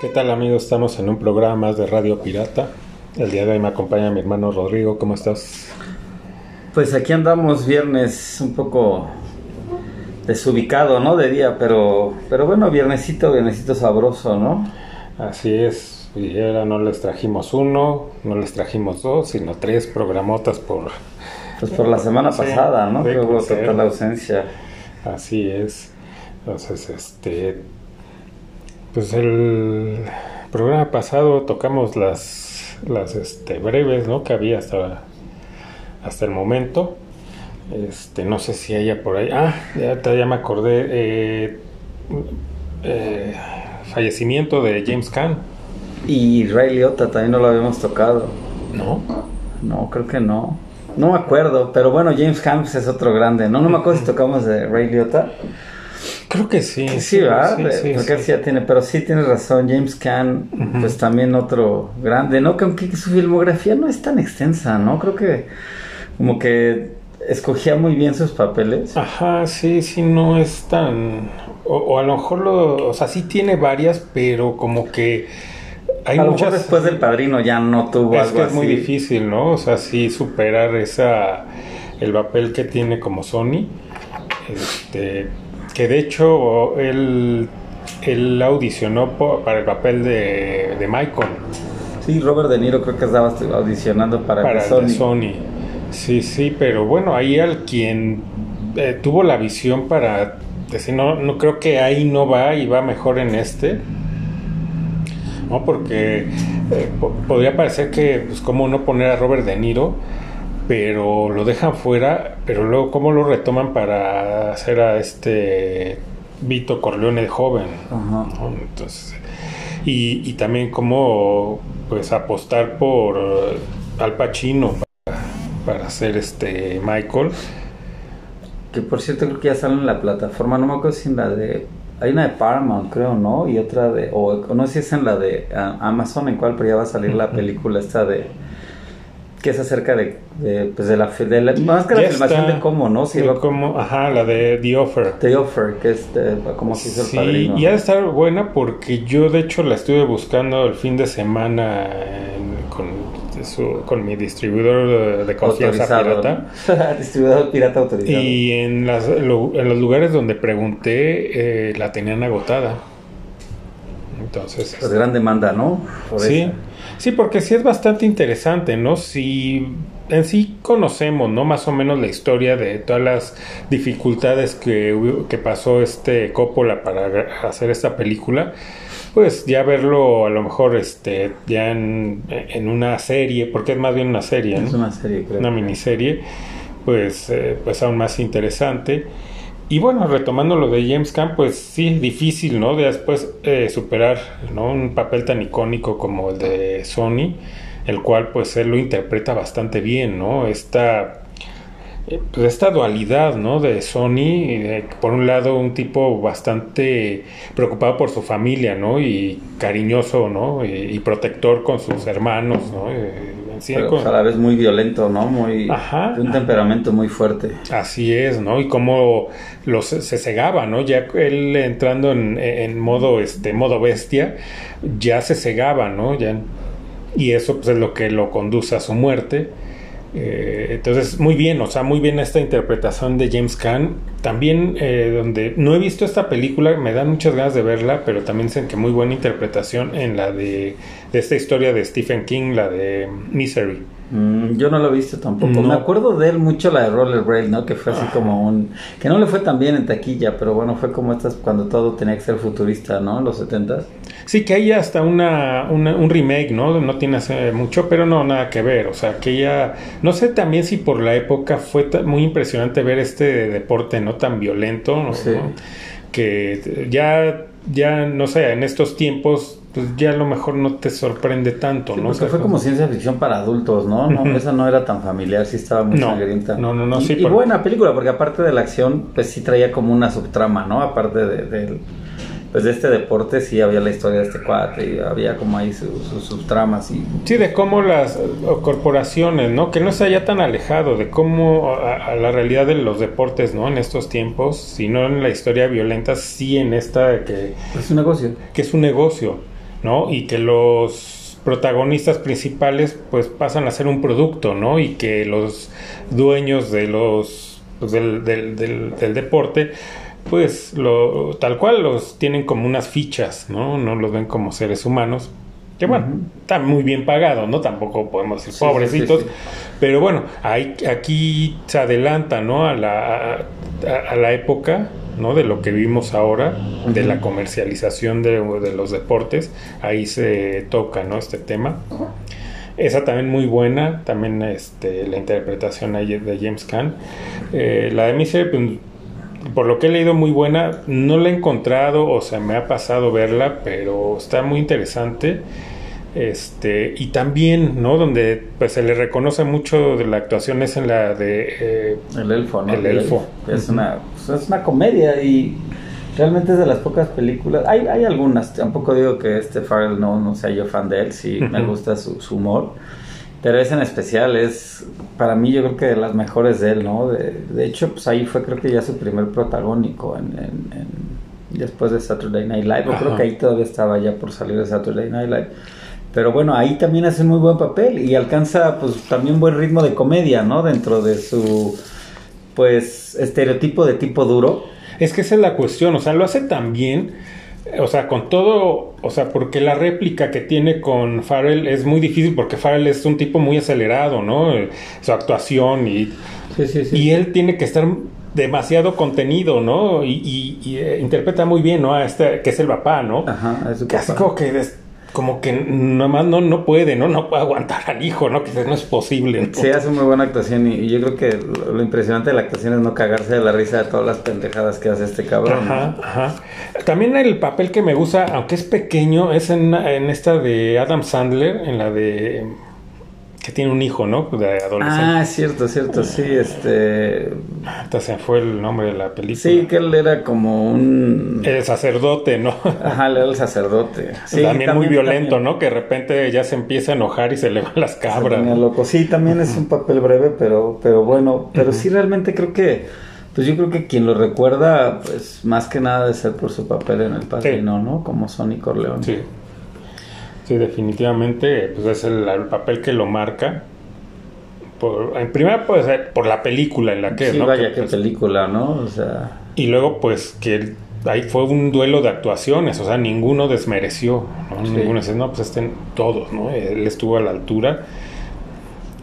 ¿Qué tal amigos? Estamos en un programa más de Radio Pirata. El día de hoy me acompaña mi hermano Rodrigo. ¿Cómo estás? Pues aquí andamos viernes un poco desubicado, ¿no? De día, pero, pero bueno, viernesito, viernesito sabroso, ¿no? Así es. Y ahora no les trajimos uno, no les trajimos dos, sino tres programotas por... Pues por la semana Sí, pasada, ¿no? Que hubo total ausencia. Así es. Entonces, este... Pues el programa pasado tocamos las, las este, breves, ¿no? Que había hasta, hasta el momento. Este, no sé si haya por ahí. Ah, ya, ya me acordé. eh, eh, fallecimiento de James Caan. Y Ray Liotta también no lo habíamos tocado. ¿No? No, creo que no. No me acuerdo, pero bueno, James Camps es otro grande, ¿no? No me acuerdo si tocamos de Ray Liotta. Creo que sí. Sí, ¿verdad? Sí, sí, Porque sí. tiene, pero sí tienes razón, James Caan, pues también otro grande, ¿no? Que aunque su filmografía no es tan extensa, ¿no? Creo que como que escogía muy bien sus papeles. Ajá, sí, sí, no es tan... O, o a lo mejor lo... O sea, sí tiene varias, pero como que... Hay a lo muchas... mejor después del Padrino ya no tuvo Es algo que es así. muy difícil, ¿no? O sea, sí superar esa... El papel que tiene como Sony. Este... Que de hecho él... Él audicionó para el papel de, de Michael. Sí, Robert De Niro creo que estaba audicionando para, para el el de Sony. Sony. Sí, sí, pero bueno, ahí al quien eh, tuvo la visión para decir, no, no creo que ahí no va y va mejor en este. No, porque eh, po- podría parecer que, pues, cómo no poner a Robert De Niro, pero lo dejan fuera, pero luego, ¿cómo lo retoman para hacer a este Vito Corleone joven? Ajá. ¿no? Entonces, y, y también cómo pues apostar por Al Pacino para, para hacer este Michael. Que por cierto creo que ya sale en la plataforma, no me acuerdo si en la de... Hay una de Paramount, creo, ¿no? Y otra de... O, no sé si es en la de ah, Amazon, en cual, pero ya va a salir la película esta de... Que es acerca de... de, pues de la... De la más que la Ya filmación está. de cómo, ¿no? Si De lo, cómo- ajá, la de The Offer. The Offer, que es de, cómo se hizo el Sí, padrino. y ha de estar buena porque yo de hecho la estuve buscando el fin de semana en- con, su- con mi distribuidor de, confianza pirata. Distribuidor pirata autorizado. Y en, las, lo- en los lugares donde pregunté eh, la tenían agotada. Entonces, Pues gran demanda, ¿no? Por sí, esa. Sí, porque sí es bastante interesante, ¿no? Si en sí conocemos, ¿no? Más o menos la historia de todas las dificultades que, que pasó este Coppola para hacer esta película, pues ya verlo a lo mejor este ya en, en una serie, porque es más bien una serie, ¿no? Es una serie, creo. una miniserie, pues, eh, pues aún más interesante. Y bueno, retomando lo de James Caan, pues sí, difícil, ¿no? De después eh, superar, ¿no? Un papel tan icónico como el de Sony, el cual pues él lo interpreta bastante bien, ¿no? Esta, eh, pues, esta dualidad, ¿no? De Sony, eh, por un lado un tipo bastante preocupado por su familia, ¿no? Y cariñoso, ¿no? Y, protector con sus hermanos, ¿no? Eh, sí, Pero con- a la vez muy violento, ¿no? Muy... Ajá. De un temperamento muy fuerte. Así es, ¿no? Y cómo los, se cegaba, ¿no? Ya él entrando en, en modo, este, modo bestia, ya se cegaba, ¿no? Ya, y eso pues, es lo que lo conduce a su muerte. Eh, entonces, muy bien, o sea, muy bien esta interpretación de James Caan. También, eh, donde no he visto esta película, me dan muchas ganas de verla, pero también dicen que muy buena interpretación en la de, de esta historia de Stephen King, la de Misery. Mm, yo no lo he visto tampoco. No. Me acuerdo de él mucho la de Roller Rail, ¿no? Que fue así Ajá. como un... Que no le fue tan bien en taquilla, pero bueno, fue como estas cuando todo tenía que ser futurista, ¿no? En los 70 Sí, que hay hasta una, una- un remake, ¿no? No tiene hace mucho, pero no, nada que ver. O sea, que ya... No sé también si por la época fue muy impresionante ver este deporte no tan violento, ¿no? Sí. Que ya, ya, no sé, en estos tiempos, pues ya a lo mejor no te sorprende tanto, Sí, ¿no? O porque sea, fue como ciencia ficción para adultos, ¿no? no. Esa no era tan familiar, sí estaba muy No, sangrienta. no, no, no, Y, sí, y por- buena película, porque aparte de la acción, pues sí traía como una subtrama, ¿no? Aparte de, pues de este deporte, sí había la historia de este cuate y había como ahí sus sus subtramas y... Sí, de cómo las corporaciones, ¿no? Que no se haya tan alejado de cómo a, a la realidad de los deportes, ¿no? En estos tiempos, sino en la historia violenta, sí en esta que, Es un negocio. que es un negocio. ¿No? Y que los protagonistas principales pues pasan a ser un producto, ¿no? Y que los dueños de los pues, del, del, del, deporte pues lo, tal cual los tienen como unas fichas, ¿no? No los ven como seres humanos. Que bueno, está muy bien pagado, ¿no? Tampoco podemos decir pobrecitos. pero bueno, hay, aquí se adelanta, ¿no? A la, a la época ¿no? de lo que vimos ahora, de la comercialización de, los deportes, ahí se toca ¿no? este tema. Esa también muy buena, también este, la interpretación de James Caan. Eh, la de Misery, pues, por lo que he leído, muy buena. No la he encontrado, o sea, me ha pasado verla, pero está muy interesante. Este, y también, ¿no? Donde pues se le reconoce mucho de la actuación es en la de eh, El Elfo, ¿no? El Elfo. Es una, pues, es una comedia y realmente es de las pocas películas. Hay, hay algunas, tampoco digo que este Farrell no, no sea yo fan de él, sí me gusta su, humor. Pero es en especial, es para mí yo creo que de las mejores de él, ¿no? De, de hecho, pues ahí fue creo que ya su primer protagónico en, en, después de Saturday Night Live. Yo creo que ahí todavía estaba ya por salir de Saturday Night Live. Pero bueno, ahí también hace un muy buen papel y alcanza pues también buen ritmo de comedia, ¿no? Dentro de su pues estereotipo de tipo duro. Es que esa es la cuestión, o sea, lo hace tan bien, o sea, con todo, o sea, porque la réplica que tiene con Farrell es muy difícil porque Farrell es un tipo muy acelerado, ¿no? Su actuación y, y él tiene que estar demasiado contenido, ¿no? Y, eh, interpreta muy bien, ¿no? A este, que es el papá, ¿no? Ajá, es su Casi como que como que nomás no, no puede, ¿no? No puede aguantar al hijo, ¿no? Que no es posible. Sí, hace muy buena actuación y, yo creo que lo, impresionante de la actuación es no cagarse de la risa de todas las pendejadas que hace este cabrón. Ajá, ajá. También el papel que me gusta, aunque es pequeño, es en, en esta de Adam Sandler, en la de que tiene un hijo, ¿no? De adolescente. Ah, cierto, cierto, sí, este... Hasta se fue el nombre de la película. Sí, que él era como un... El sacerdote, ¿no? Ajá, él era el sacerdote. Sí, también, muy violento, ¿no? Que de repente ya se empieza a enojar y se le van las cabras. loco. Sí, también es un papel breve, pero, pero bueno, pero sí realmente creo que... Pues yo creo que quien lo recuerda, pues más que nada de ser por su papel en el padrino, ¿no? Como Sonny Corleone. Sí. Sí, definitivamente, pues es el, papel que lo marca. Por, en primera, pues por la película en la que, sí, ¿no? vaya, qué pues, película, ¿no? O sea... Y luego, pues, que ahí fue un duelo de actuaciones, o sea, ninguno desmereció, ¿no? Ninguno dice, no, pues estén todos, ¿no? Él estuvo a la altura.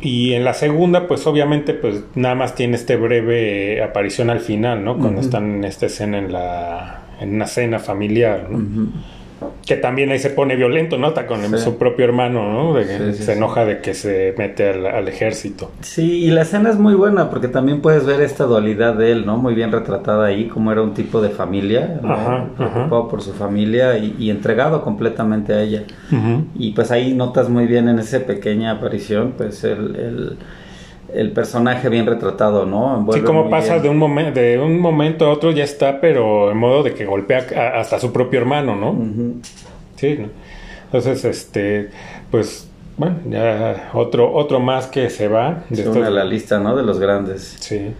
Y en la segunda, pues obviamente, pues nada más tiene este breve aparición al final, ¿no? Cuando están en esta escena en la en una cena familiar, ¿no? Que también ahí se pone violento, ¿no? Está con su propio hermano, ¿no? De que se enoja de que se mete al, ejército. Sí, y la escena es muy buena porque también puedes ver esta dualidad de él, ¿no? Muy bien retratada ahí, como era un tipo de familia, preocupado por su familia y, entregado completamente a ella. Y pues ahí notas muy bien en esa pequeña aparición, pues el el personaje bien retratado, ¿no? sí, como pasa de un, momento de un momento a otro ya está, pero en modo de que golpea hasta su propio hermano, ¿no? Sí, entonces, este, pues, bueno, ya otro, otro más que se va. De una la lista, ¿no? De los grandes. Sí.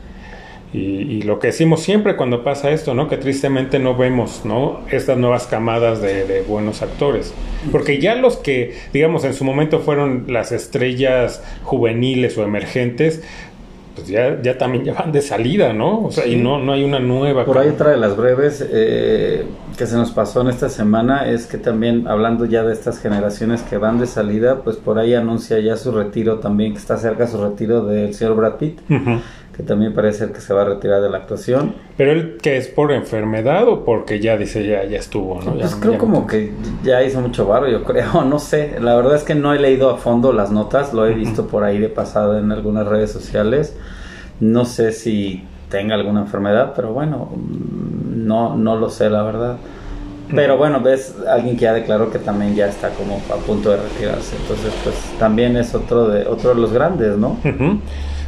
Y, lo que decimos siempre cuando pasa esto, ¿no? Que tristemente no vemos, ¿no? Estas nuevas camadas de, buenos actores. Porque ya los que, digamos, en su momento fueron las estrellas juveniles o emergentes, pues ya, ya también ya van de salida, ¿no? O sea, y no, no hay una nueva. Por ahí otra de las breves eh, que se nos pasó en esta semana es que también, hablando ya de estas generaciones que van de salida, pues por ahí anuncia ya su retiro también, que está cerca su retiro del señor Brad Pitt que también parece que se va a retirar de la actuación. Pero él que es por enfermedad o porque ya dice ya ya estuvo, ¿no? Pues creo como que ya hizo mucho barro, yo creo, no sé. La verdad es que no he leído a fondo las notas, lo he visto por ahí de pasado en algunas redes sociales. No sé si tenga alguna enfermedad, pero bueno, no no lo sé la verdad. Pero bueno, ves alguien que ya declaró que también ya está como a punto de retirarse. Entonces, pues también es otro de otro de los grandes, ¿no?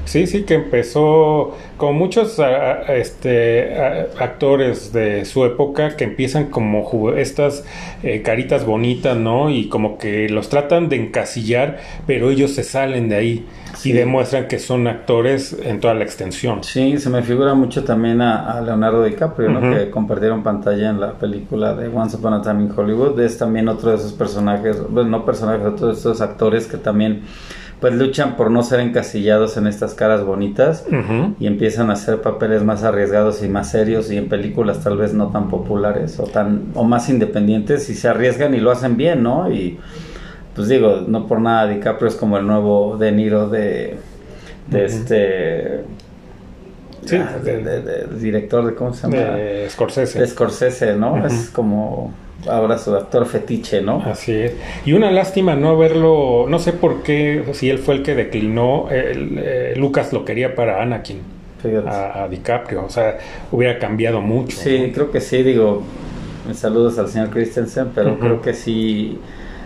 Sí, sí, que empezó con muchos este, actores de su época que empiezan como estas eh, caritas bonitas, ¿no? Y como que los tratan de encasillar, pero ellos se salen de ahí. y demuestran que son actores en toda la extensión. Sí, se me figura mucho también a, Leonardo DiCaprio, ¿no? que compartieron pantalla en la película de Once Upon a Time in Hollywood. Es también otro de esos personajes, bueno, no personajes, otro de esos actores que también pues luchan por no ser encasillados en estas caras bonitas y empiezan a hacer papeles más arriesgados y más serios y en películas tal vez no tan populares o tan o más independientes y se arriesgan y lo hacen bien, ¿no? Y pues digo, no por nada DiCaprio es como el nuevo De Niro de, de este sí, ah, de, director de cómo se llama de Scorsese. De Scorsese no es como ahora su actor fetiche, ¿no? Así es. Y una lástima no haberlo, no sé por qué, si él fue el que declinó, eh, Lucas lo quería para Anakin, a, DiCaprio, o sea, hubiera cambiado mucho. Sí, creo que sí, digo, saludos al señor Christensen, pero creo que sí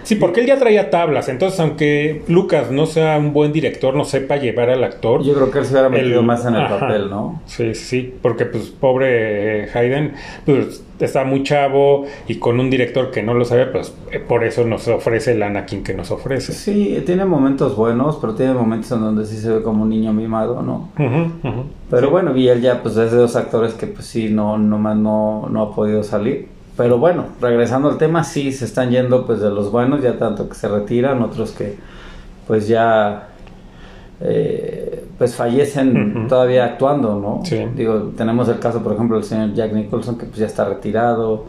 Sí, porque él ya traía tablas, entonces aunque Lucas no sea un buen director, no sepa llevar al actor. Yo creo que él se hubiera metido más en el papel, ¿no? Sí, sí, porque pues pobre Hayden, pues está muy chavo y con un director que no lo sabe, pues eh, por eso nos ofrece el Anakin que nos ofrece. Sí, tiene momentos buenos, pero tiene momentos en donde sí se ve como un niño mimado, ¿no? pero bueno, y él ya pues es de dos actores que pues sí, no, nomás no, no ha podido salir. Pero bueno, regresando al tema, sí se están yendo pues de los buenos, ya tanto que se retiran, otros que pues ya eh, pues fallecen todavía actuando, ¿no? Digo, tenemos el caso, por ejemplo, del señor Jack Nicholson que pues ya está retirado,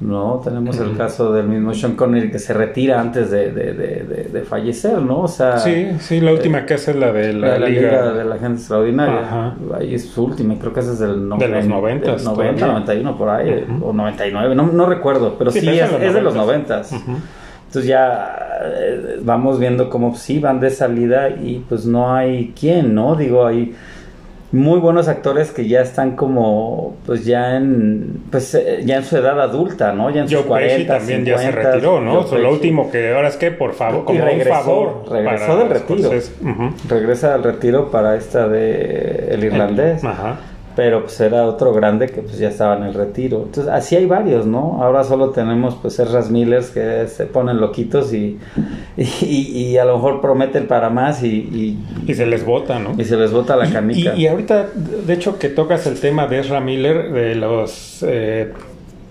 ¿no? Tenemos el caso del mismo Sean Connery que se retira antes de, de, de, fallecer, ¿no? O sea... Sí, sí, la última que hace es la de la, Liga... de la Gente Extraordinaria. Ahí es su última, creo que esa es del... de los 90. 90, 91 por ahí, o 99, no, no recuerdo, pero sí, es, es, de los 90. Entonces ya eh, vamos viendo cómo sí van de salida y pues no hay quién, ¿no? Digo, hay muy buenos actores que ya están como pues ya en pues eh, ya en su edad adulta no ya en sus 40 también ya se retiró no lo último que ahora es que por favor como regresó, un favor regresó del retiro. regresa al retiro para esta de el irlandés. Ajá pero pues era otro grande que pues ya estaba en el retiro. Entonces así hay varios, ¿no? Ahora solo tenemos pues Erras Millers que se ponen loquitos y, y, a lo mejor prometen para más y, y, se les bota, ¿no? Y se les bota la canica. Y, ahorita, de hecho, que tocas el tema de Ezra Miller, de los... Eh,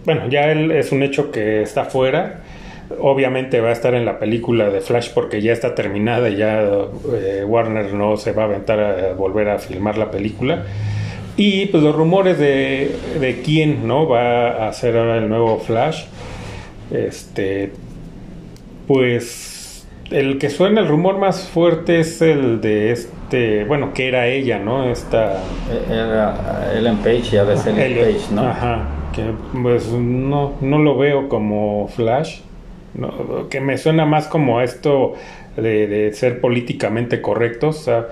bueno, ya él es un hecho que está fuera. Obviamente va a estar en la película de Flash porque ya está terminada y ya eh, Warner no se va a aventar a volver a filmar la película. Y pues los rumores de, de quién no va a hacer ahora el nuevo Flash. Este. Pues. El que suena el rumor más fuerte es el de este. Bueno, que era ella, ¿no? Esta. Era Ellen Page, ya ves Ellen Page, ¿no? Ajá. Que pues no, no lo veo como Flash. que me suena más como esto de, de ser políticamente correcto. O sea,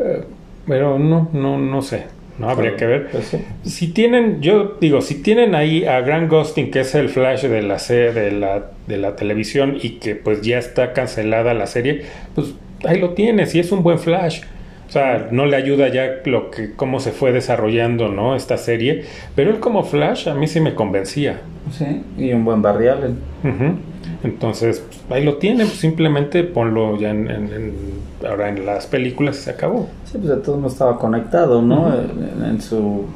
eh, pero no, no, no sé. No habría que ver. Pues si tienen, yo digo, si tienen ahí a Grant Gustin, que es el Flash de la de la, de la televisión y que pues ya está cancelada la serie, pues ahí lo tienes y es un buen Flash. O sea, no le ayuda ya lo que cómo se fue desarrollando, ¿no? Esta serie, pero él como Flash a mí sí me convencía. Sí, y un buen barrial. Entonces, ahí lo tienen, pues, simplemente ponlo ya en, ahora en las películas y se acabó. Sí, pues de todo no estaba conectado, ¿no? en, su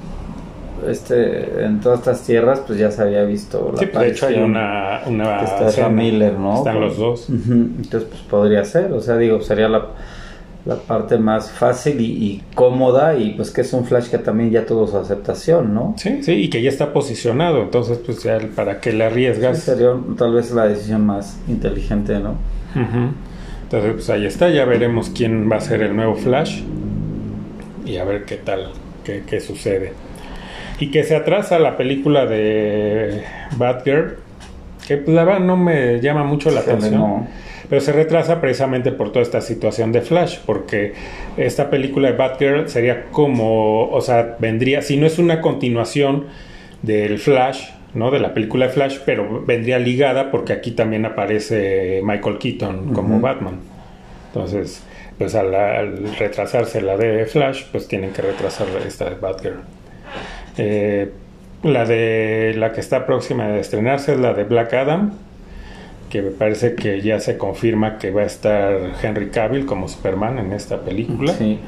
este en todas estas tierras pues ya se había visto la sí, pues, de hecho hay una, una está Miller, ¿no? Están los dos. Entonces pues podría ser, o sea, digo, sería la la parte más fácil y, cómoda y pues que es un Flash que también ya tuvo su aceptación, ¿no? Sí, sí, y que ya está posicionado, entonces pues ya para que le arriesgas. sería tal vez la decisión más inteligente, ¿no? Entonces pues ahí está, ya veremos quién va a ser el nuevo Flash y a ver qué tal, qué, qué sucede. Y que se atrasa la película de Batgirl, que pues, la verdad no me llama mucho la atención pero se retrasa precisamente por toda esta situación de Flash, porque esta película de Batgirl sería como, o sea, vendría, si no es una continuación del Flash, ¿no? De la película de Flash, pero vendría ligada porque aquí también aparece Michael Keaton como Batman. Entonces, pues al, retrasarse la de Flash, pues tienen que retrasar esta de Batgirl. Eh, la de la que está próxima de estrenarse es la de Black Adam que me parece que ya se confirma que va a estar Henry Cavill como Superman en esta película. Sí.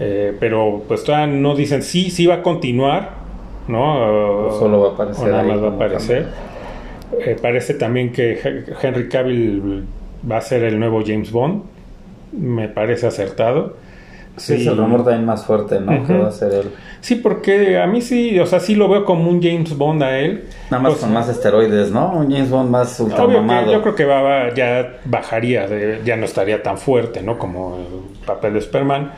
Eh, pero pues todavía no dicen sí, sí va a continuar, ¿no? O solo va a aparecer O nada más va a aparecer. Eh, parece también que He- Henry Cavill va a ser el nuevo James Bond. Me parece acertado. Sí, es el rumor también más fuerte, ¿no? Que va a ser él. Sí, porque a mí sí, o sea, sí lo veo como un James Bond a él. Nada más con más esteroides, ¿no? Un James Bond más ultramamado. yo creo que va, va- ya bajaría, de- ya no estaría tan fuerte, ¿no? Como el papel de Superman.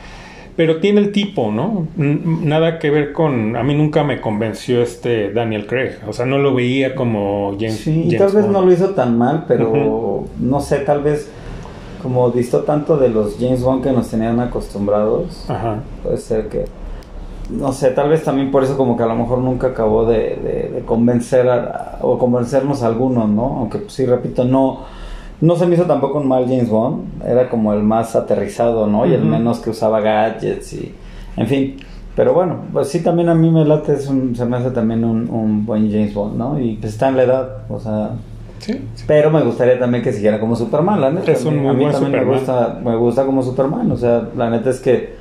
Pero tiene el tipo, ¿no? Nada que ver con... A mí nunca me convenció este Daniel Craig. O sea, no lo veía como James, Sí, y tal vez no lo hizo tan mal, pero no sé, tal vez como distó tanto de los James Bond que nos tenían acostumbrados. Ajá. Puede ser que, no sé, tal vez también por eso como que a lo mejor nunca acabó de, de- de convencer a- o convencernos a algunos, ¿no? Aunque pues, sí, repito, no, no se me hizo tampoco un mal James Bond, era como el más aterrizado, ¿no? Y el menos que usaba gadgets y, en fin. Pero bueno, pues sí, también a mí me late, es un- se me hace también un, un buen James Bond, ¿no? Y pues está en la edad, o sea... Sí, sí. Pero me gustaría también que siguiera como Superman, la neta. Es un muy a mí buen también Superman. me gusta, me gusta como Superman. O sea, la neta es que,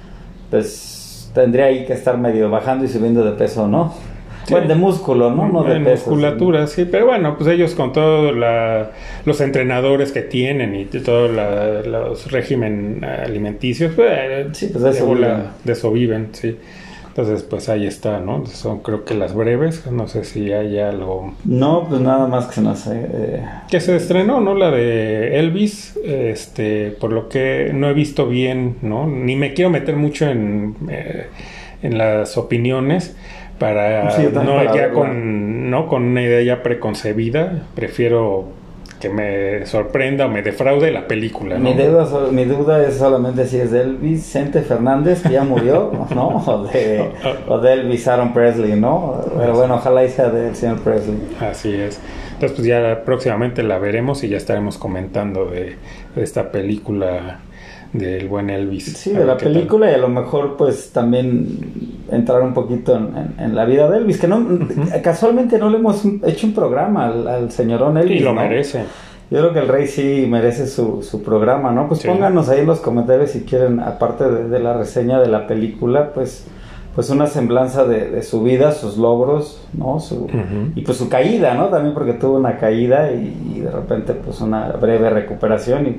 pues, tendría ahí que estar medio bajando y subiendo de peso, ¿no? Sí. Bueno, de músculo, ¿no? No de musculatura, sí. Pero bueno, pues ellos con todos los entrenadores que tienen y todos la- los régimen alimenticios, pues, eh, Sí, pues de eso viven. de eso viven, sí. Entonces, pues ahí está, ¿no? Son creo que las breves, no sé si hay algo No, pues nada más que se nos... eh, que se estrenó, ¿no? La de Elvis, este, por lo que no he visto bien, ¿no? Ni me quiero meter mucho en, eh, en las opiniones para Sí, no para ya verla. con, no con una idea ya preconcebida, prefiero que me sorprenda o me defraude la película, ¿no? mi, duda, so- mi duda es solamente si es de Elvis Vicente Fernández, que ya murió, ¿no? O de, o de Elvis Aaron Presley, ¿no? Pero bueno, ojalá y sea del señor Presley. Así es. Entonces, pues ya próximamente la veremos y ya estaremos comentando de, de esta película del buen Elvis. Sí, de la tal. película y a lo mejor pues también entrar un poquito en, en- en la vida de Elvis, que no casualmente no le hemos hecho un programa al, al señorón Elvis. Y lo ¿no? merece. Yo creo que el rey sí merece su, su programa, ¿no? Pues Sí. pónganos ahí en los comentarios si quieren, aparte de, de la reseña de la película, pues pues una semblanza de, de su vida, sus logros, ¿no? Su. Y pues su caída, ¿no? También porque tuvo una caída y, y de repente pues una breve recuperación y,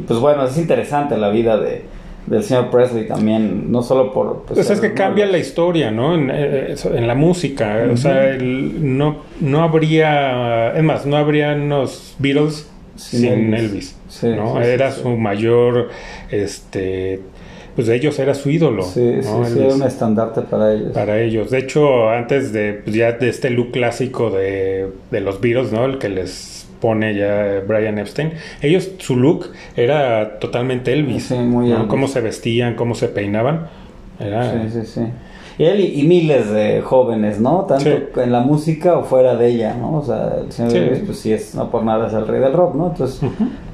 y, pues bueno, es interesante la vida de, del señor Presley también, no solo por... Pues, es ser- que cambia la historia, ¿no? En, eh, en la música. O sea, el- no, no habría. Es más, no habría unos Beatles Sin sin, Elvis. Elvis. Sí, ¿no? sí, era sí. su mayor. Este. Pues de ellos era su ídolo. Sí, ¿no? sí, era un estandarte para ellos. Para ellos. De hecho, antes de pues, ya de este look clásico de, de los Beatles, ¿no? El que les pone ya Brian Epstein. Ellos, su look era totalmente Elvis. Sí, muy ¿no? Elvis. Cómo se vestían, cómo se peinaban. Era, Sí, sí, sí. Y él y, y miles de jóvenes, ¿no? Tanto Sí. en la música o fuera de ella, ¿no? O sea, el señor Sí. Elvis, pues sí es, no por nada es el rey del rock, ¿no? Entonces,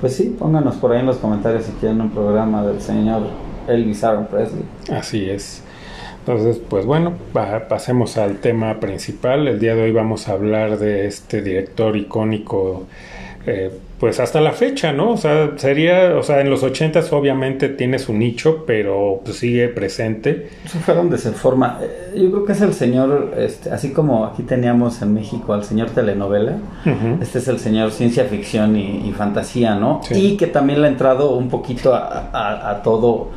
pues sí, pónganos por ahí en los comentarios si quieren un programa del señor Elvis Aaron Presley. Así es. Entonces, pues bueno, pa- pasemos al tema principal. El día de hoy vamos a hablar de este director icónico, eh, pues hasta la fecha, ¿no? O sea, sería, o sea, en los ochentas obviamente tiene su nicho, pero pues sigue presente. Se fueron de esa forma. Eh, Yo creo que es el señor, este, así como aquí teníamos en México al señor telenovela, este es el señor ciencia ficción y, y fantasía, ¿no? Sí. Y que también le ha entrado un poquito a, a- a todo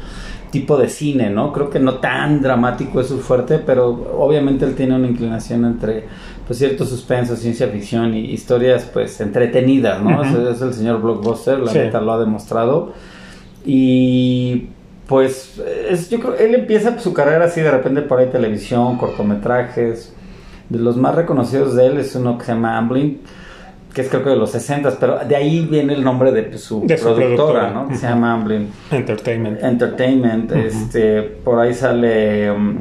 tipo de cine, ¿no? Creo que no tan dramático es su fuerte, pero obviamente él tiene una inclinación entre pues cierto suspenso, ciencia ficción y historias pues entretenidas, ¿no? Es, es el señor blockbuster, la Sí. neta lo ha demostrado. Y pues es, yo creo él empieza su carrera así de repente por ahí televisión, cortometrajes. De los más reconocidos de él es uno que se llama Amblin, que es creo que de los 60 pero de ahí viene el nombre de su De su productora, productora. ¿no? Que se llama Amblin Entertainment. Entertainment. Este, por ahí sale. um,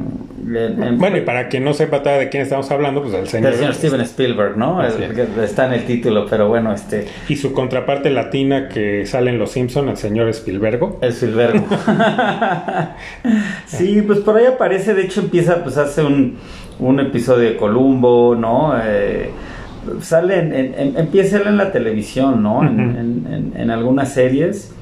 en- en- Bueno, y para quien no sepa de quién estamos hablando, pues el señor. del señor Steven Spielberg, ¿no? El que está en el título, pero bueno, este. Y su contraparte latina que sale en Los Simpson, el señor Spielbergo. El Spielberg. sí, pues por ahí aparece, de hecho empieza, pues hace un, un episodio de Columbo, ¿no? Eh, sale en, en, empieza en la televisión, ¿no? en, en, algunas series.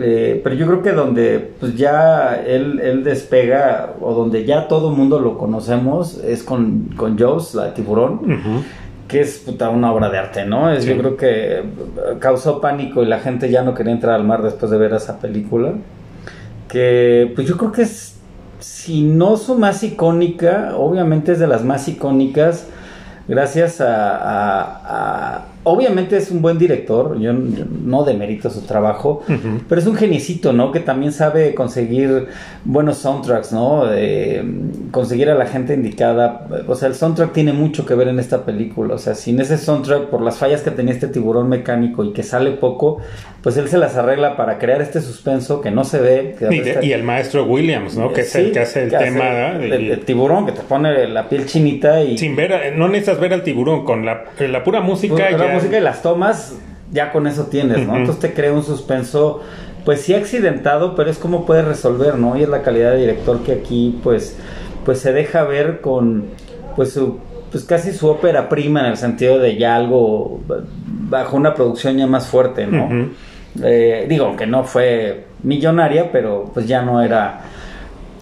Eh, pero yo creo que donde pues ya él, él, despega o donde ya todo el mundo lo conocemos es con, con Jaws, la tiburón, que es puta, una obra de arte, ¿no? Es, Yo creo que causó pánico y la gente ya no quería entrar al mar después de ver esa película. Que pues yo creo que es, si no su más icónica, obviamente es de las más icónicas gracias a, obviamente es un buen director, yo, no demerito su trabajo, pero es un geniecito, ¿no? Que también sabe conseguir buenos soundtracks, ¿no? conseguir a la gente indicada, o sea, el soundtrack tiene mucho que ver en esta película, o sea, sin ese soundtrack, por las fallas que tenía este tiburón mecánico y que sale poco, pues él se las arregla para crear este suspenso que no se ve. y, el maestro Williams, ¿no? Que es el que hace el tema. El, tiburón que te pone la piel chinita y... Sin ver, no necesitas ver al tiburón, con la, la pura música... La música y las tomas, ya con eso tienes, ¿no? Entonces te crea un suspenso, pues sí accidentado, pero es como puedes resolver, ¿no? Y es la calidad de director que aquí, pues, pues se deja ver con, pues su pues casi su ópera prima en el sentido de ya algo bajo una producción ya más fuerte, ¿no? Eh, digo que no fue millonaria, pero pues ya no era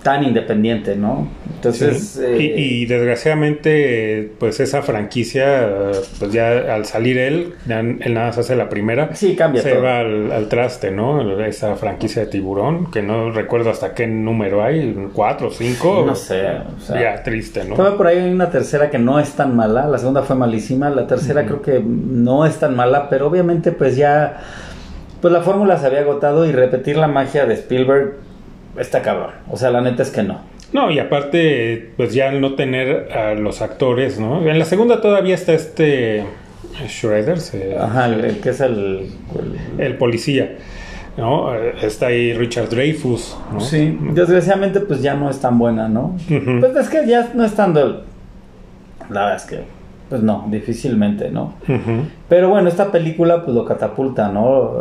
tan independiente, ¿no? Entonces... Eh, y, desgraciadamente, pues esa franquicia, pues ya al salir él, él nada más hace la primera. Sí, cambia Se va al, traste, ¿no? Esa franquicia de tiburón, que no recuerdo hasta qué número hay, cuatro, cinco. No sé. ya triste, ¿no? Todavía por ahí hay una tercera que no es tan mala, la segunda fue malísima, la tercera creo que no es tan mala, pero obviamente pues ya pues la fórmula se había agotado y repetir la magia de Spielberg está cabrón. O sea, la neta es que no. No, y aparte, pues ya al no tener a los actores, ¿no? En la segunda todavía está este Shredder. Ajá, el, que es el, el... policía. ¿no? Está ahí Richard Dreyfus, ¿no? Sí, desgraciadamente pues ya no es tan buena, ¿no? Pues es que ya no estando... La verdad es que pues no, difícilmente, ¿no? Pero bueno, esta película pues lo catapulta, ¿no?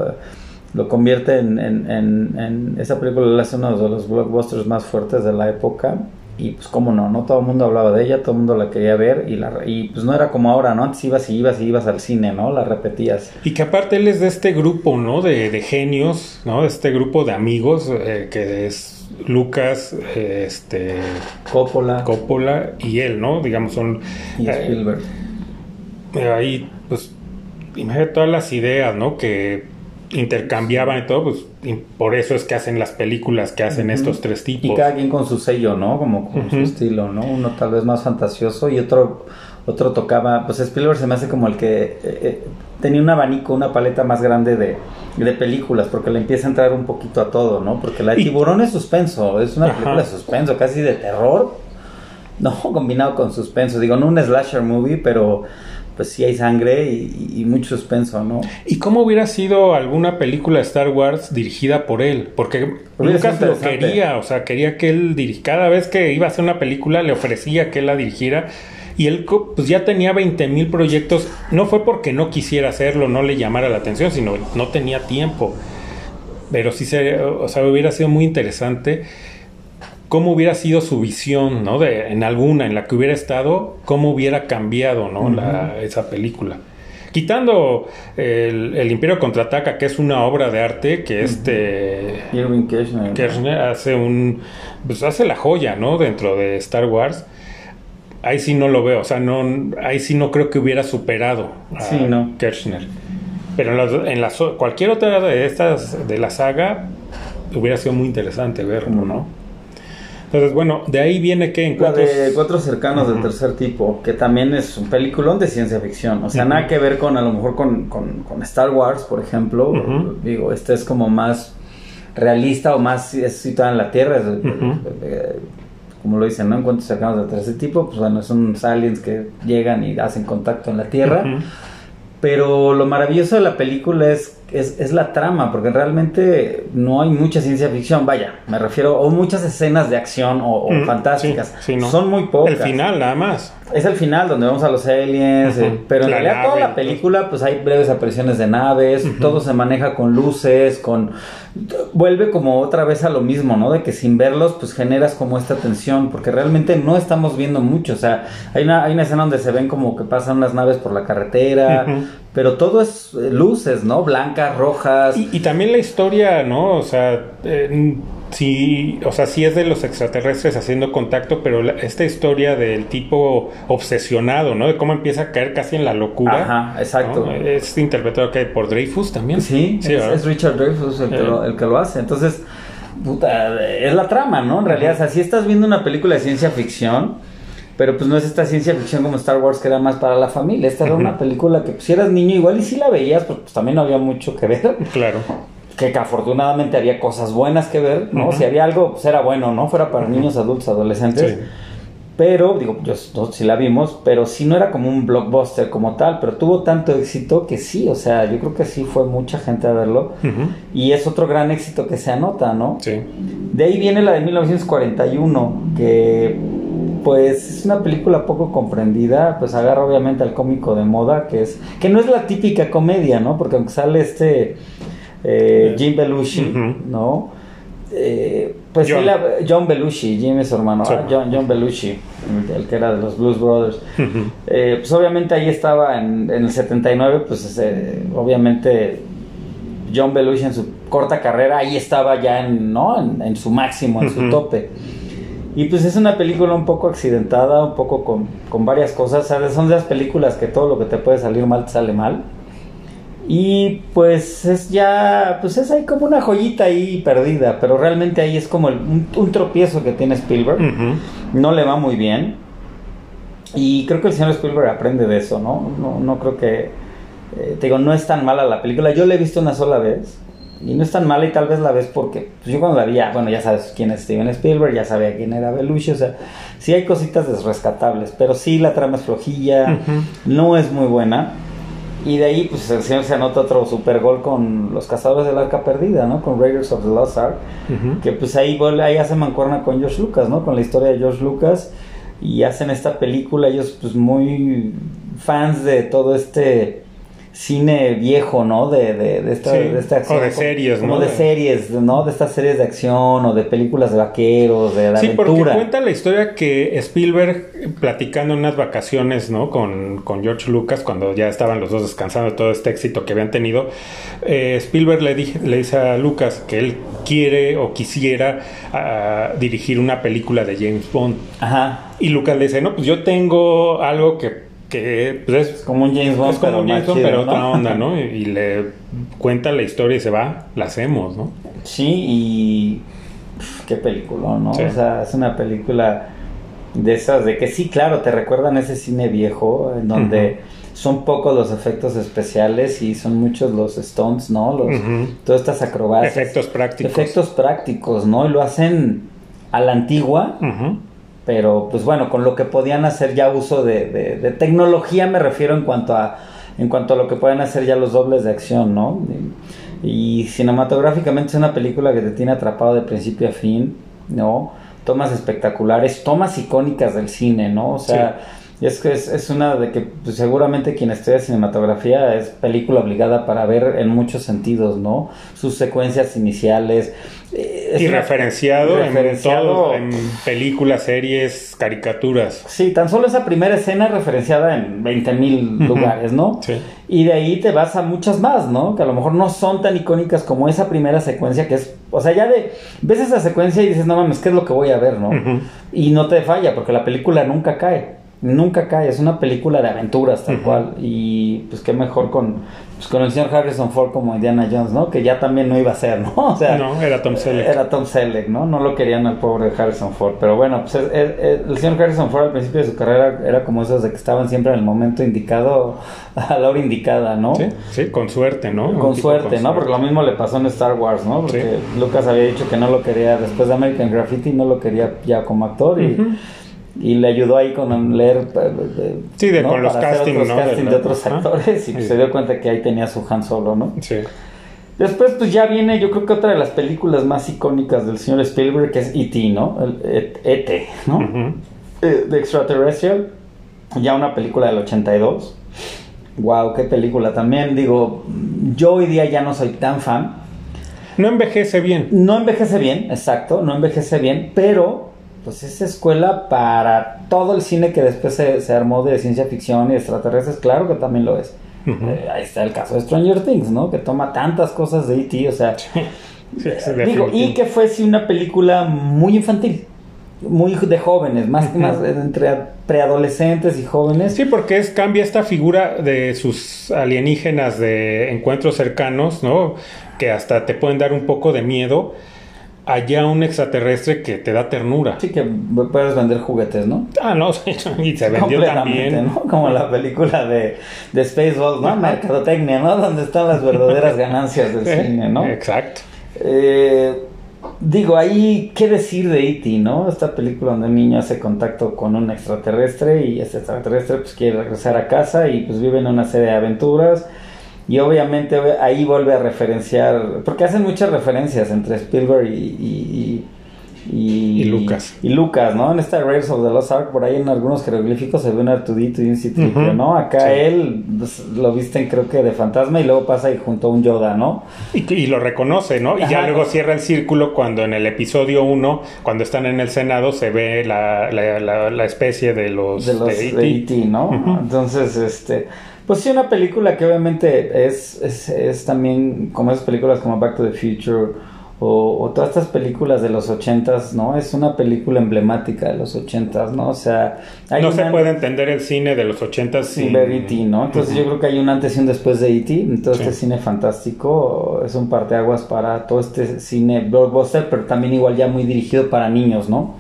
Lo convierte en, en, en, esa película es uno de los blockbusters más fuertes de la época y pues cómo no, no todo el mundo hablaba de ella, todo el mundo la quería ver y, la, y pues no era como ahora, ¿no? Antes ibas y ibas y ibas al cine, ¿no? La repetías. Y que aparte él es de este grupo, ¿no? De, de genios, ¿no? Este grupo de amigos eh, que es Lucas, este... Coppola. Coppola y él, ¿no? Digamos son... Y Spielberg. Eh, ahí, pues, imagínate todas las ideas, ¿no? Que intercambiaban y todo, pues por eso es que hacen las películas que hacen estos tres tipos. Y cada quien con su sello, ¿no? Como con su estilo, ¿no? Uno tal vez más fantasioso y otro otro tocaba, pues Spielberg se me hace como el que eh, eh, tenía un abanico, una paleta más grande de, de, películas, porque le empieza a entrar un poquito a todo, ¿no? Porque la de Tiburón es suspenso, es una película de suspenso, casi de terror, no, combinado con suspenso, digo, no un slasher movie, pero pues sí hay sangre y, mucho suspenso, ¿no? ¿Y cómo hubiera sido alguna película de Star Wars dirigida por él? Porque Lucas lo quería, o sea, quería que él dirigiera. Cada vez que iba a hacer una película le ofrecía que él la dirigiera. Y él pues ya tenía 20 mil proyectos. No fue porque no quisiera hacerlo, no le llamara la atención, sino no tenía tiempo. Pero sí, se, o sea, hubiera sido muy interesante cómo hubiera sido su visión, ¿no? De, en alguna, en la que hubiera estado, cómo hubiera cambiado, ¿no? la, esa película. Quitando el, Imperio Contraataca, que es una obra de arte que este... Irving Kirchner. hace un... Pues hace la joya, ¿no? Dentro de Star Wars. Ahí sí no lo veo, o sea, no, ahí sí no creo que hubiera superado a sí, no. Kirchner. Pero en, la, cualquier otra de estas de la saga hubiera sido muy interesante verlo, ¿no? Entonces, bueno, de ahí viene que encuentros... La de Cercanos del Tercer Tipo, que también es un peliculón de ciencia ficción. O sea, nada que ver con, a lo mejor, con, con, Star Wars, por ejemplo. Digo, este es como más realista o más es situada en la Tierra. como lo dicen, ¿no? Encuentros cercanos del tercer tipo, pues bueno, son aliens que llegan y hacen contacto en la Tierra. Pero lo maravilloso de la película es es, es, la trama, porque realmente no hay mucha ciencia ficción, vaya, me refiero, o muchas escenas de acción o, fantásticas, son muy pocas. El final, nada más. Es el final donde vemos a los aliens, eh, pero en realidad toda la película pues hay breves apariciones de naves, todo se maneja con luces, con vuelve como otra vez a lo mismo, ¿no? De que sin verlos pues generas como esta tensión, porque realmente no estamos viendo mucho, o sea, hay una, hay una escena donde se ven como que pasan unas naves por la carretera, pero todo es eh, luces, ¿no? Blancas, rojas. Y, también la historia, ¿no? O sea, eh, sí, o sea, sí es de los extraterrestres haciendo contacto, pero esta historia del tipo obsesionado, ¿no? De cómo empieza a caer casi en la locura. Ajá, exacto. Es interpretado que por Dreyfus también. Sí, es, Richard Dreyfus el que, lo, el que lo hace. Entonces, puta, es la trama, ¿no? En realidad, o sea, si estás viendo una película de ciencia ficción, pero pues no es esta ciencia ficción como Star Wars que era más para la familia. Esta era una película que pues, si eras niño igual y si la veías, pues, pues también no había mucho que ver. Claro que afortunadamente había cosas buenas que ver, ¿no? Si había algo, pues era bueno, ¿no? Fuera para niños, adultos, adolescentes. Pero, digo, yo sí la vimos, pero sí no era como un blockbuster como tal, pero tuvo tanto éxito que sí, o sea, yo creo que sí fue mucha gente a verlo. Y es otro gran éxito que se anota, ¿no? Sí. De ahí viene la de 1941, que pues es una película poco comprendida, pues agarra obviamente al cómico de moda, que es que no es la típica comedia, ¿no? Porque aunque sale este eh, Jim Belushi, ¿no? Eh, pues John. John Belushi, Jim es su hermano, ah, John, Belushi, el que era de los Blues Brothers. Eh, pues obviamente ahí estaba en, el 79, pues obviamente John Belushi en su corta carrera, ahí estaba ya en, ¿no? en, su máximo, en su tope. Y pues es una película un poco accidentada, un poco con, con varias cosas. Son de las películas que todo lo que te puede salir mal te sale mal. Y pues es ya, pues es ahí como una joyita ahí perdida, pero realmente ahí es como un, tropiezo que tiene Spielberg. No le va muy bien. Y creo que el señor Spielberg aprende de eso, ¿no? No, no creo que, eh, te digo, no es tan mala la película. Yo la he visto una sola vez. Y no es tan mala y tal vez la ves porque pues yo cuando la vi, ya, bueno, ya sabes quién es Steven Spielberg, ya sabía quién era Belushi, o sea, sí hay cositas desrescatables, pero sí la trama es flojilla, no es muy buena. Y de ahí, pues el señor se anota otro super gol con los cazadores del arca perdida, ¿no? Con Raiders of the Lost Ark. Que pues ahí, ahí hace mancuerna con George Lucas, ¿no? Con la historia de George Lucas. Y hacen esta película, ellos pues muy fans de todo este cine viejo, ¿no? De, de, de, esta, de esta acción. O de series, como, de series, ¿no? De estas series de acción o de películas de vaqueros, de, sí, porque cuenta la historia que Spielberg, platicando en unas vacaciones, ¿no? Con, con George Lucas, cuando ya estaban los dos descansando de todo este éxito que habían tenido, eh, Spielberg le, dije, le dice a Lucas que él quiere o quisiera uh, dirigir una película de James Bond. Ajá. Y Lucas le dice, no, pues yo tengo algo que que pues, es como un James Bond, como pero, otra onda, ¿no? Y, le cuenta la historia y se va, la hacemos, ¿no? Sí, y qué película, ¿no? O sea, es una película de esas de que sí, claro, te recuerdan ese cine viejo en donde son pocos los efectos especiales y son muchos los stunts, ¿no? Los, Todas estas acrobacias. Efectos prácticos. Efectos prácticos, ¿no? Y lo hacen a la antigua pero pues bueno, con lo que podían hacer ya uso de, de, tecnología me refiero en cuanto a en cuanto a lo que pueden hacer ya los dobles de acción, ¿no? Y, cinematográficamente es una película que te tiene atrapado de principio a fin, ¿no? Tomas espectaculares, tomas icónicas del cine, ¿no? O sea, es que es, es, una de que pues, seguramente quien estudia cinematografía es película obligada para ver en muchos sentidos, ¿no? Sus secuencias iniciales. Eh, y referenciado, en, en películas, series, caricaturas. Sí, tan solo esa primera escena referenciada en 20 mil lugares, ¿no? Sí. Y de ahí te vas a muchas más, ¿no? Que a lo mejor no son tan icónicas como esa primera secuencia que es, o sea, ya de, ves esa secuencia y dices, no mames, ¿qué es lo que voy a ver, ¿no? Y no te falla porque la película nunca cae nunca cae, es una película de aventuras tal cual y pues qué mejor con pues, con el señor Harrison Ford como Indiana Jones, ¿no? Que ya también no iba a ser, ¿no? O sea, no, era Tom Selleck. Era Tom Selleck, ¿no? No lo querían al pobre Harrison Ford, pero bueno, pues el, señor Harrison Ford al principio de su carrera era como esos de que estaban siempre en el momento indicado, a la hora indicada, ¿no? Sí, sí con suerte, ¿no? Con suerte, ¿no? Porque lo mismo le pasó en Star Wars, ¿no? Porque Lucas había dicho que no lo quería después de American Graffiti, no lo quería ya como actor y y le ayudó ahí con leer sí, de, con los castings casting de otros actores y se dio cuenta que ahí tenía su Han Solo, ¿no? Sí. Después, pues ya viene, yo creo que otra de las películas más icónicas del señor Spielberg, que es E.T., ¿no? E.T., ¿no? Ujú. Eh, de Extraterrestrial, ya una película del 82. Wow, qué película también. Digo, yo hoy día ya no soy tan fan. No envejece bien. No envejece bien, exacto, no envejece bien, pero pues es escuela para todo el cine que después se, se armó de ciencia ficción y extraterrestres, claro que también lo es. Eh, ahí está el caso de Stranger Things, ¿no? Que toma tantas cosas de E.T., o sea, Sí, sí, digo, y que fue sí una película muy infantil, muy de jóvenes, más que más entre preadolescentes y jóvenes. Sí, porque es, cambia esta figura de sus alienígenas de encuentros cercanos, ¿no? Que hasta te pueden dar un poco de miedo. Allá un extraterrestre que te da ternura. Sí que puedes vender juguetes, ¿no? Ah, no, sí, y se vendió también. ¿no? Como la película de, de Spaceballs, ¿no? Mercadotecnia, ¿no? Donde están las verdaderas ganancias del Eh, cine, ¿no? Exacto. Eh, digo, ahí, ¿qué decir de E.T., no? Esta película donde un niño hace contacto con un extraterrestre y este extraterrestre pues quiere regresar a casa y pues viven una serie de aventuras y obviamente ahí vuelve a referenciar, porque hacen muchas referencias entre Spielberg y... y, y- Y Lucas. Y Lucas, ¿no? En esta Raiders of the Lost Ark, por ahí en algunos jeroglíficos se ve un Artudito y un Citripio. ¿no? Acá Sí. él pues, lo visten creo que de fantasma y luego pasa ahí junto a un Yoda, ¿no? Y, y lo reconoce, ¿no? Y ya luego cierra el círculo cuando en el episodio 1, cuando están en el Senado, se ve la, la, la- la especie de los, de los de E.T.. E.T., ¿no? Entonces, este, pues sí, una película que obviamente es, es, es también como esas películas como Back to the Future o, o todas estas películas de los ochentas, ¿no? Es una película emblemática de los ochentas, ¿no? O sea, hay No se puede entender el cine de los 80 sin sin ver E.T., ¿no? Entonces yo creo que hay un antes y un después de E.T., entonces Sí. este cine fantástico es un parteaguas para todo este cine blockbuster, pero también igual ya muy dirigido para niños, ¿no?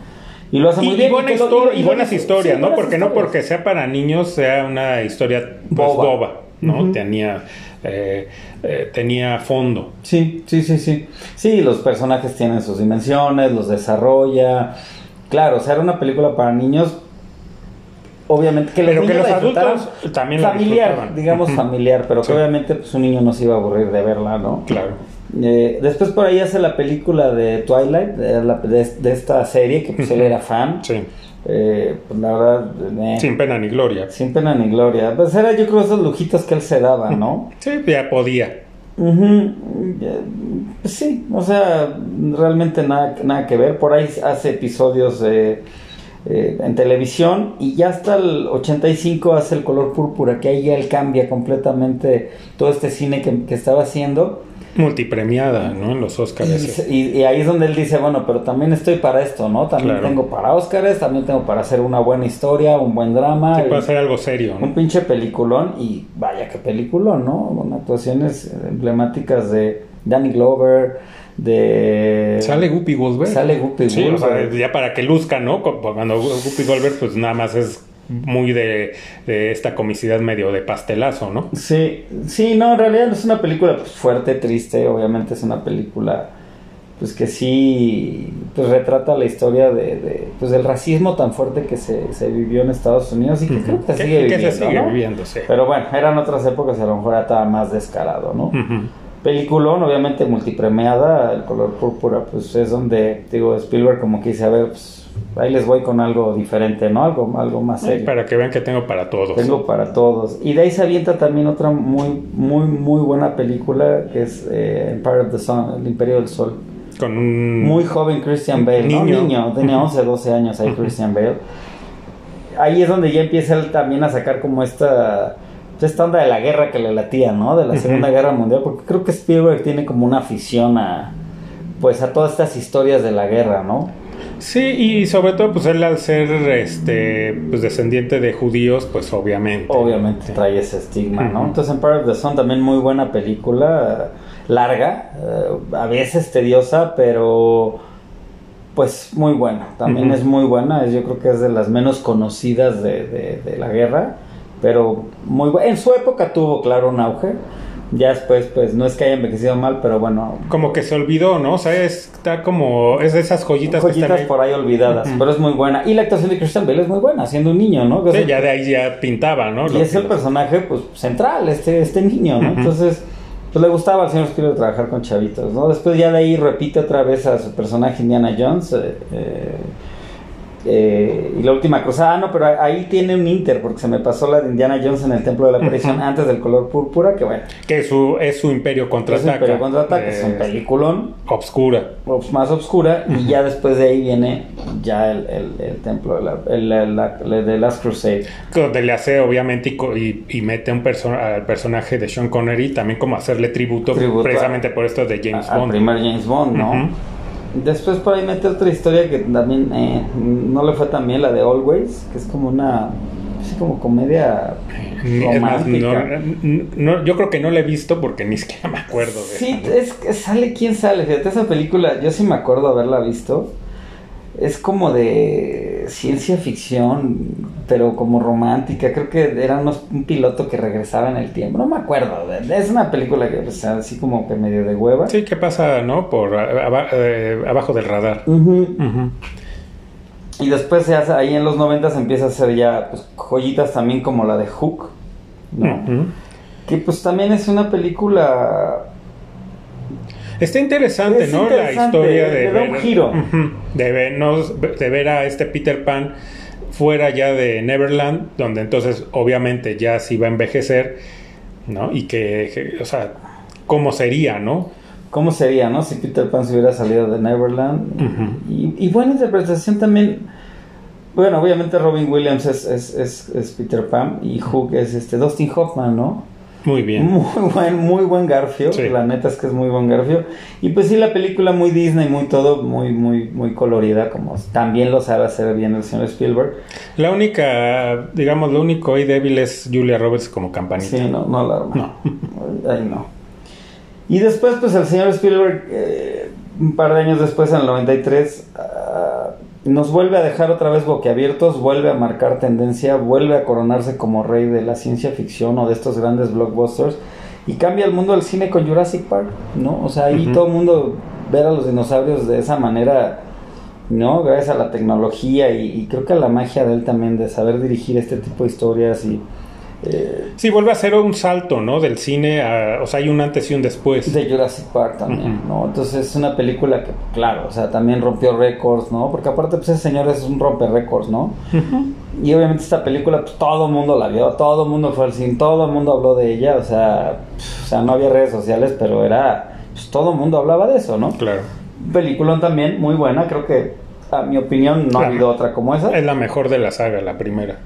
Y lo hace Y, muy y bien. buena lo- y- buenas historias, sí, ¿no? buenas Porque no porque sea para niños sea una historia pues, Boba. boba, ¿no? Tenía eh, eh, tenía fondo. Sí, sí, sí, sí. Sí, los personajes tienen sus dimensiones, los desarrolla. Claro, o sea, era una película para niños. Obviamente que los Pero que los adultos también familiar, digamos familiar, pero que obviamente pues un niño no se iba a aburrir de verla, ¿no? Claro. Eh, después por ahí hace la película de Twilight, de, la- de- de esta serie, que pues él era fan. Sí. Eh, pues la verdad, eh, Sin pena ni gloria. sin pena ni gloria. Pues era yo creo esos lujitos que él se daba, ¿no? Sí, ya podía. Pues sí, o sea, realmente nada, nada que ver. Por ahí hace episodios eh, en televisión y ya hasta el 85 hace el color púrpura, que ahí ya él cambia completamente todo este cine que, que estaba haciendo. Multipremiada, ¿no? En los Y, se- y- y ahí es donde él dice, bueno, pero también estoy para esto, ¿no? También Claro. tengo para Óscares, también tengo para hacer una buena historia, un buen drama. Sí, y- puede ser algo serio, un ¿no? pinche peliculón y vaya que peliculón, ¿no? Con actuaciones emblemáticas de Danny Glover, de... Sale Guppy Goldberg. Sale Whoopi Sí, o sea, Goldberg. ya para que luzca, ¿no? Cu- Cuando Guppy Goldberg, pues nada más es muy de, de esta comicidad medio de pastelazo, ¿no? Sí, sí, no, en realidad no es una película pues, fuerte, triste, obviamente es una película pues que sí pues retrata la historia de, de, pues del racismo tan fuerte que se, se vivió en Estados Unidos y que creo que sigue que viviendo, se sigue ¿no? viviendo, sí. Pero bueno, eran otras épocas a lo mejor estaba más descarado, ¿no? Ujú. Peliculón, obviamente multipremiada, el color púrpura, pues es donde, digo, Spielberg como que dice, a ver, pues ahí les voy con algo diferente, ¿no? Algo, algo más serio. Para que vean que tengo para todos. Tengo para todos. Y de ahí se avienta también otra muy, muy, muy buena película, que es eh, Empire of the Sun, El Imperio del Sol. Con un... Muy joven Christian Bale, ¿no? Niño. Niño, tenía 11, 12 años ahí Christian Bale. Ahí es donde ya empieza él también a sacar como esta esta onda de la guerra que le latía, ¿no? De la. Segunda Guerra Mundial, porque creo que Spielberg tiene como una afición a pues a todas estas historias de la guerra, ¿no? Sí, y sobre todo, pues él al ser este pues descendiente de judíos, pues obviamente. Obviamente trae ese estigma, ¿no? Entonces Empire of the Sun también muy buena película, eh, larga, eh, a veces tediosa, pero pues muy buena. También es muy buena, es- yo creo que es de las menos conocidas de, de- de la guerra, pero muy buena. En su época tuvo, claro, un auge. Ya después, pues no es que haya envejecido mal, pero bueno, Como que se olvidó, ¿no? O sea, está como... Es de esas joyitas, que joyitas están ahí. por ahí olvidadas, pero es muy buena. Y la actuación de Christian Bale es muy buena, siendo un niño, ¿no? Que Sí, es ya de ahí ya pintaba, ¿no? Y es que- el personaje pues central, este, este niño, ¿no? Entonces, pues le gustaba al señor Spielberg trabajar con chavitos, ¿no? Después ya de ahí repite otra vez a su personaje Indiana Jones. Eh, eh, eh, y la última cosa, ah, no, pero ahí tiene un Inter, porque se me pasó la de Indiana Jones en el Templo de la Aparición antes del color púrpura, que bueno. Que su, es su Imperio contraataca. Es su Imperio contraataca, es un peliculón. Obscura. Más obscura, y ya después de ahí viene ya el, el, Templo de la, el, la, de Last Crusade. Donde le hace, obviamente, y, y, mete un al personaje de Sean Connery también como hacerle tributo, precisamente por esto de James Bond. Al primer James Bond, ¿no? Después por ahí mete otra historia que también eh, no le fue tan bien, la de Always, que es como una así como comedia romántica. no, yo creo que no la he visto porque ni siquiera me acuerdo de Sí, es que sale quién sale, fíjate, esa película yo sí me acuerdo haberla visto es como de ciencia ficción, pero como romántica. Creo que era un piloto que regresaba en el tiempo. No me acuerdo. Es una película que, pues, así como que medio de hueva. Sí, que pasa, ¿no? Por eh, abajo del radar. Y después se hace, ahí en los 90 se empieza a hacer ya pues, joyitas también como la de Hook, ¿no? Que pues también es una película Está interesante, ¿no? la historia de, ver, un giro. de, de ver a este Peter Pan fuera ya de Neverland, donde entonces obviamente ya se iba a envejecer, ¿no? Y que, o sea, ¿cómo sería, no? ¿Cómo sería, no? Si Peter Pan se hubiera salido de Neverland. y, buena interpretación también. Bueno, obviamente Robin Williams es, es, es, Peter Pan y Hook es este Dustin Hoffman, ¿no? Muy bien. Muy buen, muy buen Garfio. La neta es que es muy buen Garfio. Y pues sí, la película muy Disney, muy todo, muy, muy, muy colorida, como también lo sabe hacer bien el señor Spielberg. La única, digamos, lo único ahí débil es Julia Roberts como campanita. Sí, no, no la No. Ahí no. Y después, pues el señor Spielberg, eh, un par de años después, en el 93, nos vuelve a dejar otra vez boquiabiertos, vuelve a marcar tendencia, vuelve a coronarse como rey de la ciencia ficción o de estos grandes blockbusters y cambia el mundo del cine con Jurassic Park, ¿no? O sea, ahí todo el mundo ver a los dinosaurios de esa manera, ¿no? Gracias a la tecnología y, y creo que a la magia de él también de saber dirigir este tipo de historias y eh, sí, vuelve a ser un salto, ¿no? Del cine, a, o sea, hay un antes y un después. De Jurassic Park también, ¿no? Entonces es una película que, claro, o sea, también rompió récords, ¿no? Porque aparte, pues ese señor es un romper récords, ¿no? Y obviamente esta película, pues todo el mundo la vio, todo el mundo fue al cine, todo el mundo habló de ella, o sea, o sea, no había redes sociales, pero era, pues todo el mundo hablaba de eso, ¿no? Claro. Película también, muy buena, creo que, a mi opinión, no ha habido otra como esa. Es la mejor de la saga, la primera.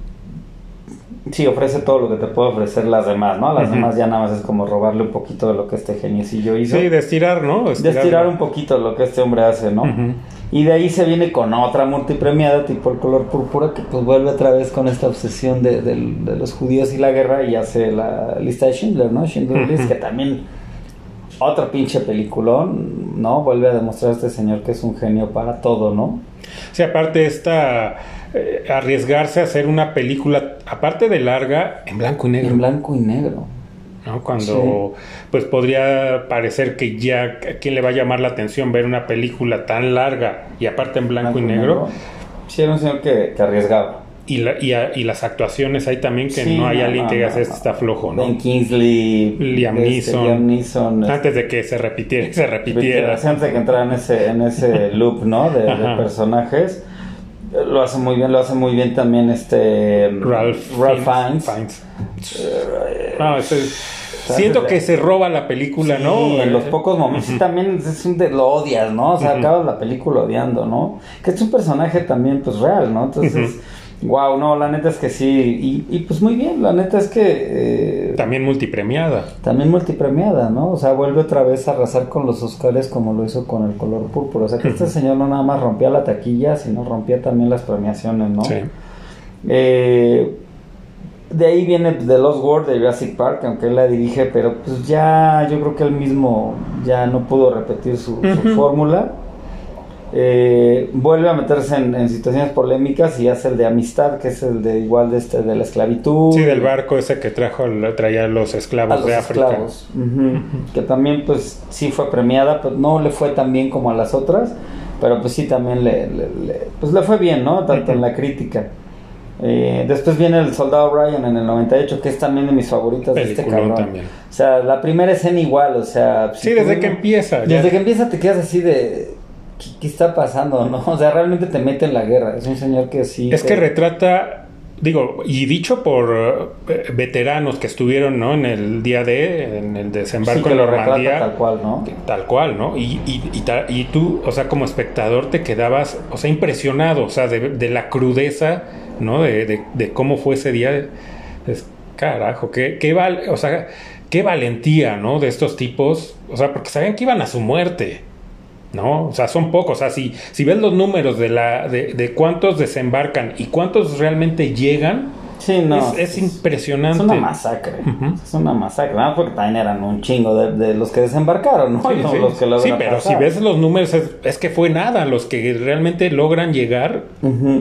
Sí, ofrece todo lo que te puede ofrecer las demás, ¿no? Las demás ya nada más es como robarle un poquito de lo que este geniecillo hizo. Sí, de estirar, ¿no? De estirar un poquito lo que este hombre hace, ¿no? Y de ahí se viene con otra multipremiada, tipo el color púrpura, que pues vuelve otra vez con esta obsesión de, los judíos y la guerra y hace la lista de Schindler, ¿no? Schindler List, que también otro pinche peliculón, ¿no? Vuelve a demostrar a este señor que es un genio para todo, ¿no? Sí, aparte esta eh, arriesgarse a hacer una película, aparte de larga, en blanco y negro. En blanco y negro. ¿no? Cuando pues podría parecer que ya a quién le va a llamar la atención ver una película tan larga y aparte en blanco, y negro. Sí, era un señor que, arriesgaba. Y, la, y, las actuaciones hay también que no hay alguien que diga esto está flojo, ¿no? Ben Kingsley, Liam este, Neeson, este, antes de que se repitiera, se repitiera. Antes de que entrara en ese, en ese loop, ¿no? de personajes lo hace muy bien, lo hace muy bien también este Ralph, Ralph Fiennes. Eh, no, siento que se roba la película, ¿no? En los pocos momentos también es un de, lo odias, ¿no? O sea, acabas la película odiando, ¿no? Que es un personaje también pues real, ¿no? Entonces Wow, no, la neta es que sí. Y, pues muy bien, la neta es que. Eh, también multipremiada. También multipremiada, ¿no? O sea, vuelve otra vez a arrasar con los Oscars como lo hizo con el color púrpura. O sea, que este señor no nada más rompía la taquilla, sino rompía también las premiaciones, ¿no? Sí. Eh, de ahí viene The Lost World de Jurassic Park, aunque él la dirige, pero pues ya yo creo que él mismo ya no pudo repetir su fórmula. Eh, vuelve a meterse en, situaciones polémicas y hace el de amistad, que es el de igual de este de la esclavitud. Sí, del barco ese que trajo traía los esclavos de África. Que también pues sí fue premiada, pero no le fue tan bien como a las otras, pero pues sí también le, pues le fue bien, ¿no? Tanto en la crítica. Eh, después viene el Soldado Ryan en el 98, que es también de mis favoritas de este Peliculón cabrón. también. O sea, la primera escena igual, o sea... si Sí, desde no- que empieza. ya. Desde que empieza te quedas así de... ¿Qué, qué está pasando, no? O sea, realmente te mete en la guerra. Es un señor que sí... Es te- que retrata, digo, y dicho por eh, veteranos que estuvieron, ¿no? En el día de, en el sí, desembarco que en lo retrata Normandía. tal cual, ¿no? Tal cual, ¿no? Y, y, y, ta- y tú, o sea, como espectador te quedabas, o sea, impresionado, o sea, de, de la crudeza, ¿no? De, de, de cómo fue ese día. Es, carajo, qué, qué val, o sea, qué valentía, ¿no? De estos tipos, o sea, porque sabían que iban a su muerte. ¿No? O sea, son pocos. O sea, si, si ves los números de, la, de, de cuántos desembarcan y cuántos realmente llegan, Sí, no. es, es impresionante. Es una masacre. Es una masacre. ¿no? Porque también eran un chingo de, de los que desembarcaron, ¿no? Sí, Y los, sí. los que logran Sí, pero pasar. si ves los números, es, es que fue nada. Los que realmente logran llegar,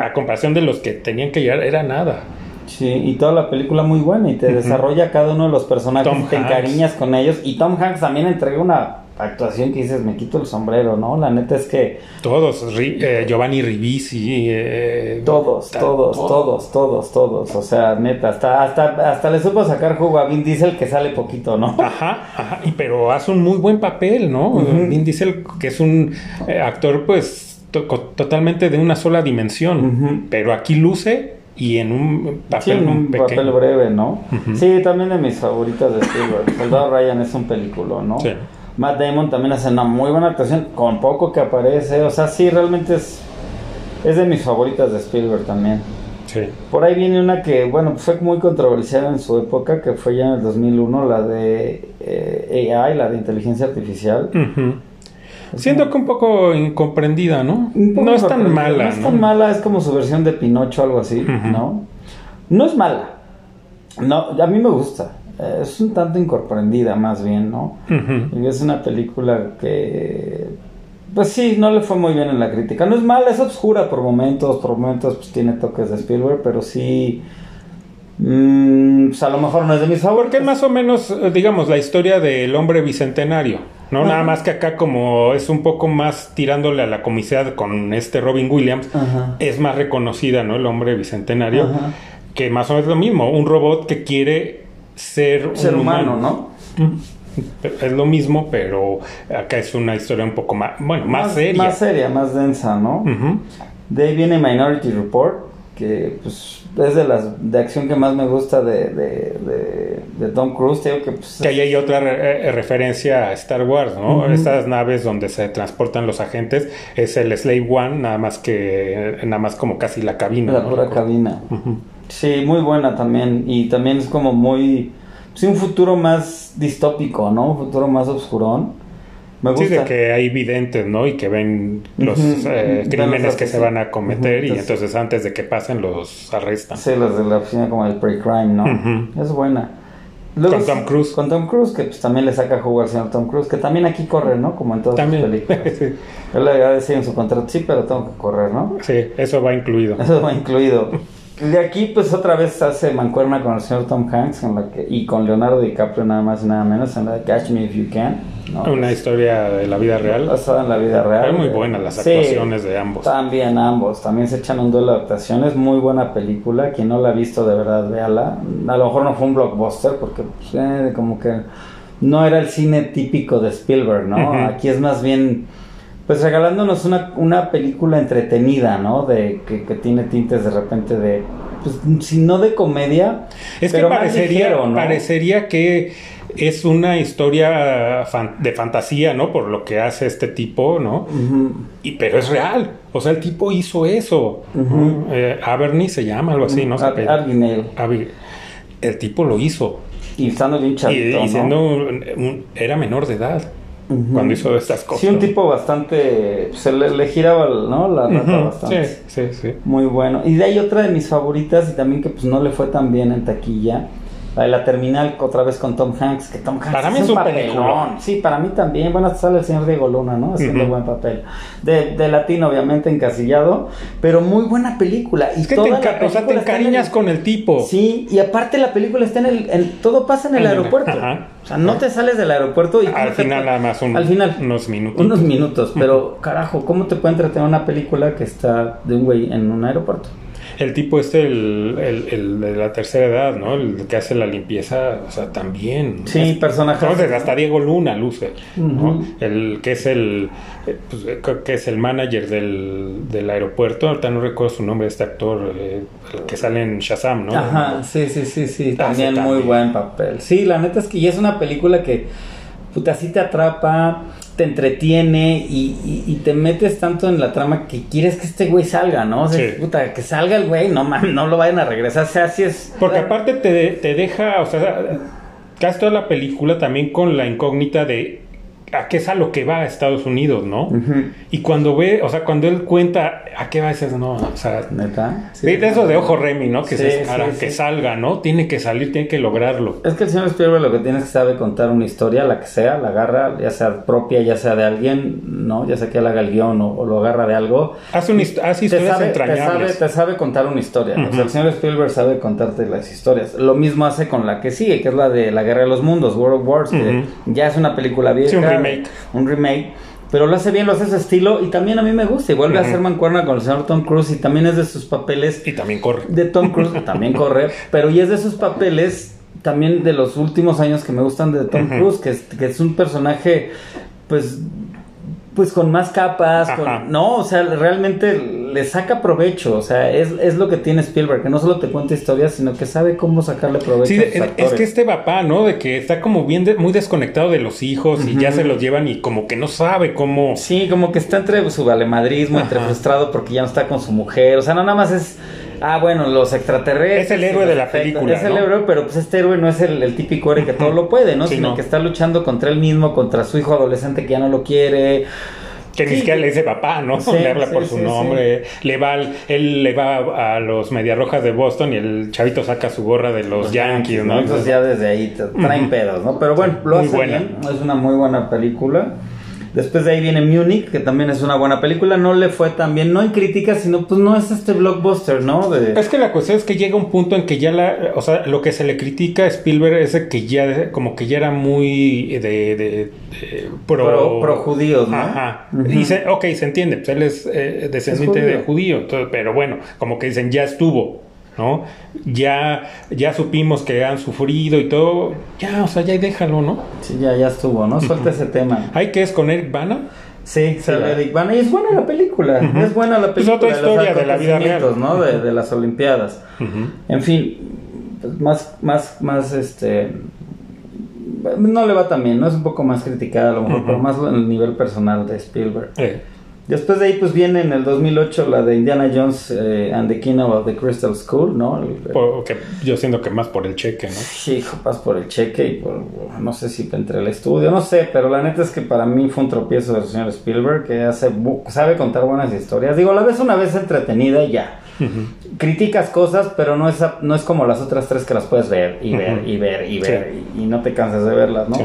a comparación de los que tenían que llegar, era nada. Sí, y toda la película muy buena y te desarrolla cada uno de los personajes, Tom te Hanks. encariñas con ellos y Tom Hanks también entrega una actuación que dices, me quito el sombrero, ¿no? La neta es que Todos, Ri- eh, Giovanni Ribisi, eh, todos, todos, todo. todos, todos, todos, o sea, neta, hasta, hasta, hasta le supo sacar jugo a Vin Diesel que sale poquito, ¿no? Ajá, ajá, y pero hace un muy buen papel, ¿no? Vin Diesel, que es un eh, actor, pues, to- totalmente de una sola dimensión, pero aquí luce y en un papel Sí, en un pequeño. papel breve, ¿no? Sí, también de mis favoritas de Spielberg. Soldado Ryan es un película, ¿no? Sí. Matt Damon también hace una muy buena actuación, con poco que aparece. O sea, sí, realmente es, es de mis favoritas de Spielberg también. Sí. Por ahí viene una que, bueno, pues fue muy controversial en su época, que fue ya en el 2001, la de eh, AI, la de inteligencia artificial. Ujú. Siento que un poco incomprendida, ¿no? Poco no es tan mala, No es tan mala, es como su versión de Pinocho, algo así. ¿no? No es mala. No, a mí me gusta. Eh, Es un tanto incomprendida, más bien, ¿no? Y es una película que. Pues sí, no le fue muy bien en la crítica. No es mala, es oscura por momentos, por momentos pues tiene toques de Spielberg, pero sí. mm, pues a lo mejor no es de mis favoritos. Porque es más o menos, eh, digamos, la historia del hombre bicentenario, ¿no? Nada más que acá como es un poco más tirándole a la comicidad con este Robin Williams, es más reconocida, ¿no? El hombre bicentenario, que más o menos lo mismo, un robot que quiere ser un Ser humano, ¿no? Es lo mismo, pero acá es una historia un poco más, bueno, más, seria. Más seria, más densa, ¿no? De ahí viene Minority Report, que pues es de las de acción que más me gusta de, de, de, de Tom Cruise. Que pues, Que ahí hay otra re- eh, referencia a Star Wars, ¿no? Estas naves donde se transportan los agentes es el Slave One, nada más que nada más como casi la cabina. la ¿no? pura cabina. Ujú. Sí, muy buena también. Y también es como muy. Sí, un futuro más distópico, ¿no? Un futuro más oscurón. Me Sí, gusta. de que hay videntes, ¿no? Y que ven los eh, crímenes los que se van a cometer y Entonces- antes de que pasen los arrestan. Sí, los de la oficina como el pre-crime, ¿no? Es buena. Con Tom Cruise. Con Tom Cruise, que pues también le saca jugo al señor Tom Cruise, que también aquí corre, ¿no? Como en todas sus películas. sí. Él le va a decir en su contrato, sí, pero tengo que correr, ¿no? Sí, eso va incluido. Eso va incluido. De aquí, pues otra vez hace mancuerna con el señor Tom Hanks en la que, y con Leonardo DiCaprio, nada más y nada menos, en la de Catch Me If You Can. ¿no? Una historia de la vida real. Basada en la vida real. Eran muy buenas las Sí, actuaciones de ambos. También ambos, también se echan un duelo de actuaciones, muy buena película, quien no la ha visto de verdad, véala. A lo mejor no fue un blockbuster porque pues, eh, como que no era el cine típico de Spielberg, ¿no? Aquí es más bien, pues regalándonos una, una película entretenida, ¿no? De que, que tiene tintes de repente de, pues si no de comedia, Es que pero parecería, ligero, ¿no? parecería que es una historia fan- de fantasía, ¿no? Por lo que hace este tipo, ¿no? Y, pero es real. O sea, el tipo hizo eso. Eh, Abernie se llama, algo así, ¿no? Abi- El tipo lo hizo. Y estando bien Y, chavito, y siendo un- un- era menor de edad Cuando hizo estas cosas. Sí, un tipo bastante. Se le, le giraba, ¿no? La rata bastante. Sí, sí, sí. Muy bueno. Y de ahí otra de mis favoritas y también que pues no le fue tan bien en taquilla. La de la terminal otra vez con Tom Hanks, que Tom Hanks Para mí hace es un papelón. Sí, para mí también. Bueno, hasta sale el señor Diego Luna, ¿no? Haciendo buen papel. De, de latino, obviamente, encasillado, pero muy buena película. Y Es que te, toda la enca- o sea, te película encariñas el- con el tipo. Sí, y aparte la película está en el... en- todo pasa en el aeropuerto. ajá. O sea, no te sales del aeropuerto y... Al ¿cómo te final nada más un- Al final. unos minutos. Unos minutos, pero carajo, ¿cómo te puede entretener una película que está de un güey en un aeropuerto? El tipo este, el, el, el de la tercera edad, ¿no? El que hace la limpieza, o sea, también. Sí, personajes. Entonces, hasta Diego Luna luce, ¿no? El que es el, eh, pues, eh, que es el manager del, del aeropuerto, ahorita no recuerdo su nombre, este actor, eh, el que sale en Shazam, ¿no? Ajá, sí, sí, sí, sí, también muy también. buen papel. Sí, la neta es que ya es una película que, puta, así te atrapa, te entretiene y, y- y te metes tanto en la trama que quieres que este güey salga, ¿no? O sea, Sí. puta, que salga el güey, no mames, no lo vayan a regresar, o sea, así es. Porque aparte te, te deja, o sea, casi toda la película también con la incógnita de a qué es a lo que va a Estados Unidos, ¿no? Ujú. Y cuando ve, o sea, cuando él cuenta a qué va, dices, no, o sea, ¿Neta? Sí. de eso de ojo Remy, ¿no? Que Sí, se sí, que salga, ¿no? Tiene que salir, tiene que lograrlo. Es que el señor Spielberg lo que tiene es que sabe contar una historia, la que sea, la agarra, ya sea propia, ya sea de alguien, ¿no? Ya sea que él haga el guion o, o lo agarra de algo. Hace, una hace te historias sabe, te, sabe, entrañables. te sabe contar una historia. O sea, el señor Spielberg sabe contarte las historias. Lo mismo hace con la que sigue, que es la de La Guerra de los Mundos, World of Wars, que Ujú. ya es una película vieja. Remake. Un remake. Pero lo hace bien, lo hace su estilo y también a mí me gusta. Y vuelve a hacer mancuerna con el señor Tom Cruise y también es de sus papeles Y también corre. de Tom Cruise, también corre, pero y es de esos papeles también de los últimos años que me gustan de Tom. Cruise, que es, que es un personaje, pues, pues con más capas, con- no, o sea, realmente le saca provecho, o sea, es, es lo que tiene Spielberg, que no solo te cuenta historias, sino que sabe cómo sacarle provecho Sí, a de- sus es actores. que este papá, ¿no? De que está como bien, de- muy desconectado de los hijos y ya se los llevan y como que no sabe cómo... Sí, como que está entre su valemadrismo, entre frustrado porque ya no está con su mujer. O sea, no nada más es. Ah, bueno, los extraterrestres. Es el héroe los de la película, Es el héroe, pero pues este héroe no es el, el típico héroe que todo lo puede, ¿no? Sí, Sino no. que está luchando contra él mismo, contra su hijo adolescente que ya no lo quiere. Que ni siquiera le dice papá, ¿no? Sí, le habla sí, por su sí, nombre. Le va al- él le va a los Mediarrojas de Boston y el chavito saca su gorra de los, Yankees, ¿no? Entonces ya desde ahí traen pedos, ¿no? Pero bueno, lo hace bien. Es una muy buena película. Después de ahí viene Munich, que también es una buena película. No le fue tan bien, no en crítica, sino pues no es este blockbuster, ¿no? De... Es que la cuestión es que llega un punto en que ya la, o sea, lo que se le critica a Spielberg es que ya, como que ya era muy de, de- de pro, Pro- pro judíos, ¿no? Ajá. Se, ok, se entiende, pues él es eh, descendiente Es de judío, entonces, pero bueno, como que dicen, ya estuvo, ¿no? Ya, ya supimos que han sufrido y todo, ya, o sea, ya déjalo, ¿no? Sí, ya, ya estuvo, ¿no? Suelta ese tema. Hay que es con Eric Bana. Sí, sale ¿verdad? Eric Bana y es buena la película, es buena la película. otra los historia de la vida real. ¿no? De, de las Olimpiadas. En fin, pues más, más, más, este... No le va tan bien, ¿no? Es un poco más criticada a lo mejor, pero más en el nivel personal de Spielberg. Eh, Después de ahí, pues viene en el 2008 la de Indiana Jones eh, and the Kingdom of the Crystal Skull, ¿no? El- porque yo siento que más por el cheque, ¿no? Sí, hijo, pas por el cheque y por, no sé si entre el estudio, no sé, pero la neta es que para mí fue un tropiezo del señor Spielberg que hace, sabe contar buenas historias. Digo, la ves una vez entretenida y ya. Criticas cosas, pero no es, no es como las otras tres que las puedes ver y ver y ver y ver Sí. y, y no te cansas de verlas, ¿no? Sí.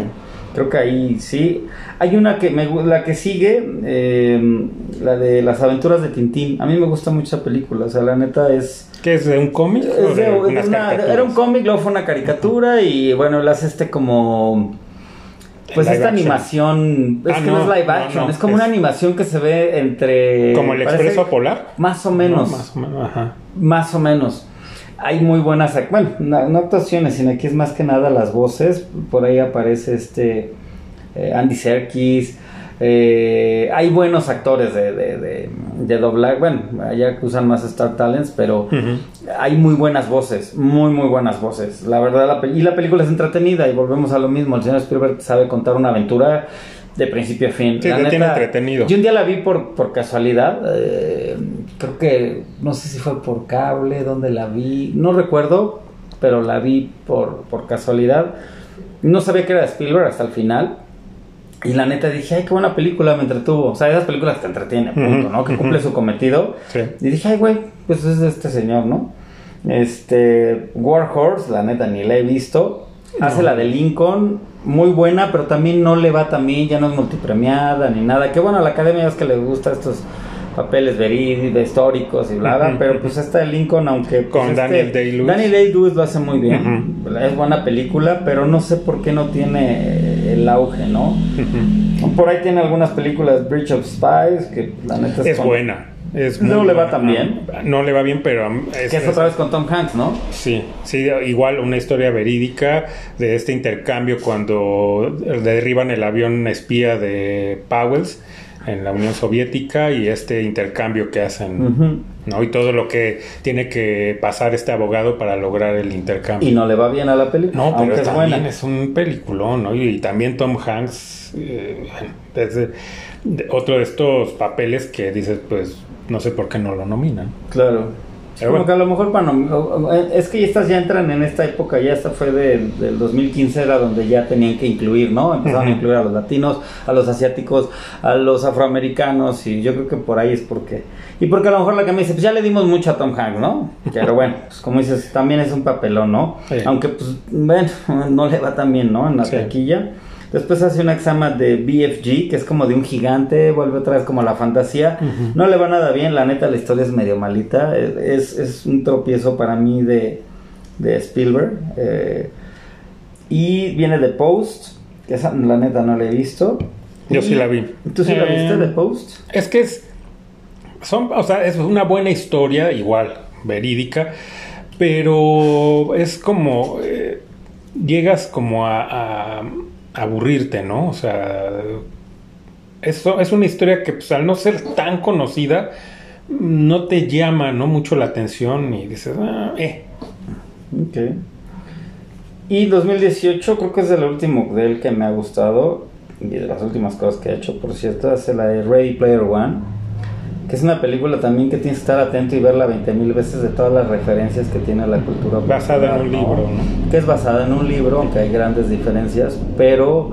Creo que ahí sí. Hay una que me la que sigue, eh, la de las aventuras de Tintín. A mí me gusta mucho esa película, o sea, la neta es... ¿Qué es de un cómic? Es de- de una- era un cómic, luego fue una caricatura y bueno, él hace este como... Pues Live esta action. animación, es Ah, que no, no, es live action, no, es como es- una animación que se ve entre... ¿Como el expreso polar? Más o menos, No, más o menos, ajá. más o menos. Hay muy buenas, bueno, no, no actuaciones, sino aquí es más que nada las voces. Por ahí aparece este eh, Andy Serkis. eh, hay buenos actores de, de, de, de doblaje. Bueno, allá que usan más Star Talents, pero hay muy buenas voces, muy, muy buenas voces. La verdad, la y la película es entretenida y volvemos a lo mismo. El señor Spielberg sabe contar una aventura de principio a fin. Sí, La te tiene entretenido. Yo un día la vi por, por casualidad. eh, creo que, no sé si fue por cable, donde la vi, no recuerdo, pero la vi por, por casualidad. No sabía que era de Spielberg hasta el final. Y la neta dije, ay, qué buena película, me entretuvo. O sea, esas películas que te entretienen, punto, ¿no? Que cumple su cometido. Sí. Y dije, ay, güey, pues es de este señor, ¿no? Este, War Horse, la neta, ni la he visto. Hace la de Lincoln, muy buena, pero también no le va también, ya no es multipremiada ni nada. Que bueno, a la academia es que le gusta estos papeles verídicos, históricos y bla, bla, pero pues esta de Lincoln, aunque... pues, Con este- Daniel Day-Lewis. Daniel Day-Lewis lo hace muy bien, es buena película, pero no sé por qué no tiene el auge, ¿no? Por ahí tiene algunas películas, Bridge of Spies, que la neta Es buena. Es No le va buena. tan bien. No le va bien, pero es, Que es otra vez con Tom Hanks, ¿no? Sí, sí, igual una historia verídica de este intercambio cuando derriban el avión espía de Powells en la Unión Soviética y este intercambio que hacen. ¿no? Y todo lo que tiene que pasar este abogado para lograr el intercambio. Y no le va bien a la película, No, pero es buena. es un peliculón, ¿no? Y, también Tom Hanks, eh, es de- de- otro de estos papeles que dices, pues, no sé por qué no lo nominan. Claro. Pero Como bueno. que a lo mejor para o- es que estas ya entran en esta época, ya esta fue del, del 2015, era donde ya tenían que incluir, ¿no? Empezaron a incluir a los latinos, a los asiáticos, a los afroamericanos, y yo creo que por ahí es porque. Y porque a lo mejor la que me dice, pues ya le dimos mucho a Tom Hanks, ¿no? Pero bueno, pues como dices, también es un papelón, ¿no? Sí. Aunque, pues, bueno, no le va tan bien, ¿no? En la Sí. taquilla. Después hace una se llama de BFG, que es como de un gigante, vuelve otra vez como a la fantasía. No le va nada bien, la neta la historia es medio malita. Es, es un tropiezo para mí de, de Spielberg. eh, y viene de Post, que esa la neta no la he visto. Yo Y- sí la vi. ¿Tú sí la Eh, viste de Post? Es que es. Son, o sea, es una buena historia, igual, verídica, pero es como. eh, llegas como a aburrirte, ¿no? O sea. Eso es una historia que, pues, al no ser tan conocida, no te llama, ¿no? Mucho la atención y dices, ah, eh. Ok. Y 2018 creo que es el último de él que me ha gustado. Y de las últimas cosas que ha hecho, por cierto, hace la de Ready Player One. Que es una película también que tienes que estar atento y verla 20 mil veces de todas las referencias que tiene la cultura Basada en un popular, libro, ¿no? Que es basada en un libro, aunque hay grandes diferencias, pero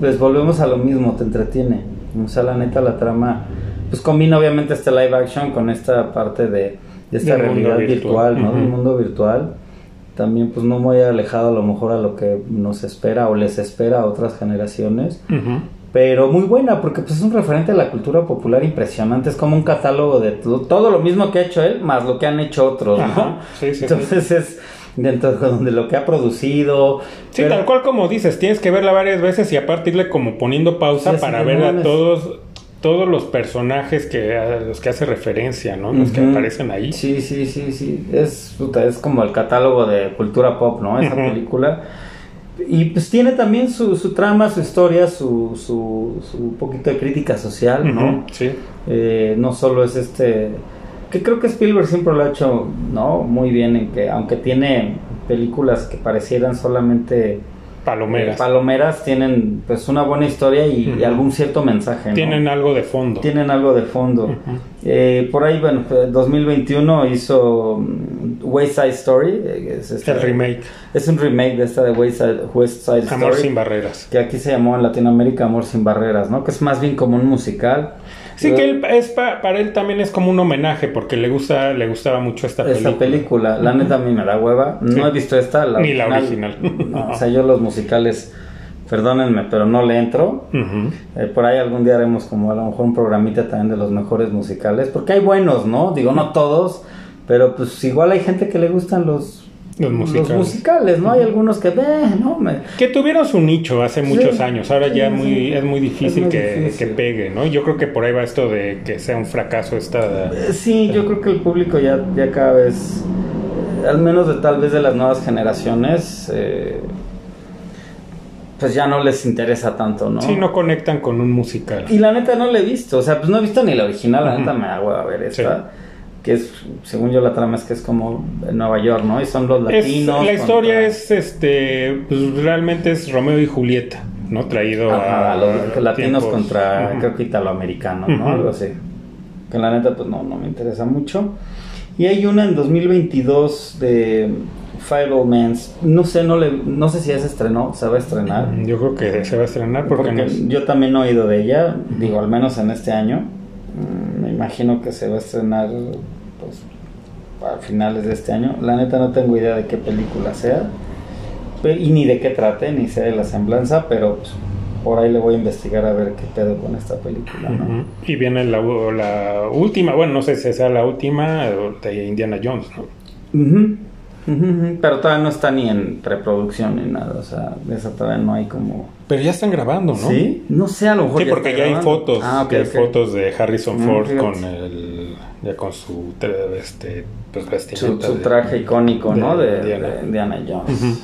pues volvemos a lo mismo, te entretiene. O sea, la neta, la trama, pues combina obviamente este live action con esta parte de, de esta realidad virtual. virtual, ¿no? Del mundo virtual. También pues no muy alejado a lo mejor a lo que nos espera o les espera a otras generaciones. Ujú. Pero muy buena, porque pues es un referente a la cultura popular impresionante. Es como un catálogo de todo, todo lo mismo que ha hecho él, más lo que han hecho otros, ¿no? Ajá, sí, sí, sí. Entonces es dentro de donde lo que ha producido. Sí, pero- tal cual como dices, tienes que verla varias veces y aparte irle como poniendo pausa Sí, para ver a todos todos los personajes que a los que hace referencia, ¿no? Los que aparecen ahí. Sí, sí, sí, sí. Es, es como el catálogo de cultura pop, ¿no? Esa Ujú. película. Y pues tiene también su, su trama, su historia, su, su, su poquito de crítica social, ¿no? Sí. Eh, no solo es este que creo que Spielberg siempre lo ha hecho no muy bien en que aunque tiene películas que parecieran solamente Palomeras. eh, palomeras tienen pues una buena historia y, algún cierto mensaje ¿no? Tienen algo de fondo. tienen algo de fondo. Eh, por ahí bueno pues, 2021 hizo West Side Story eh, es, esta- El remake. es un remake de esta de West Side, West Side Amor Story sin barreras. que aquí se llamó en Latinoamérica Amor sin barreras no que es más bien como un musical Sí, que él, es pa- para él también es como un homenaje porque le gusta le gustaba mucho esta película. Esta película, la neta a mí me da hueva. No Sí. he visto esta, la Ni la original. No, o sea, yo los musicales, perdónenme, pero no le entro. Ujú. Eh, por ahí algún día haremos como a lo mejor un programita también de los mejores musicales, porque hay buenos, ¿no? Digo, no todos, pero pues igual hay gente que le gustan los, Los musicales. musicales, ¿no? Hay algunos que, eh, no, me... Que tuvieron su nicho hace muchos Sí, años, ahora sí, ya muy, es muy difícil, Es muy que, difícil. que pegue, ¿no? Yo creo que por ahí va esto de que sea un fracaso esta... Eh, Sí, yo creo que el público ya, ya cada vez, eh, al menos de tal vez de las nuevas generaciones, eh, pues ya no les interesa tanto, ¿no? Sí, no conectan con un musical. Y la neta no la he visto, o sea, pues no he visto ni la original, la Ujú. neta me da hueva ver esta. Que es, según yo la trama es que es como Nueva York, ¿no? Y son los Es- latinos. la historia contra- es, este, pues realmente es Romeo y Julieta, ¿no? Traído Ajá, a... los latinos tiempos- contra, creo que italoamericanos, ¿no? Ujú. Algo así. Que la neta, pues no, no me interesa mucho. Y hay una en 2022 de Five Old Mans. No sé, no, le, no sé si ya se estrenó, se va a estrenar. Yo creo que se va a estrenar porque, Porque no es- yo también he oído de ella, digo, al menos en este año. Imagino que se va a estrenar pues, a finales de este año. La neta no tengo idea de qué película sea. Y ni de qué trate, ni sé de la semblanza, pero pues, por ahí le voy a investigar a ver qué pedo con esta película. Y viene la, la última, bueno, no sé si sea la última de Indiana Jones, ¿no? Pero todavía no está ni en preproducción ni nada, o sea, de esa todavía no hay como... Pero ya están grabando, ¿no? ¿Sí? No sé, a lo mejor Sí, ya porque ya hay fotos, Ah, ok, ya hay fotos de Harrison Mm, Ford con el ya con su este, pues, Su, de- traje icónico, de ¿no? De, Diana. de Indiana Jones.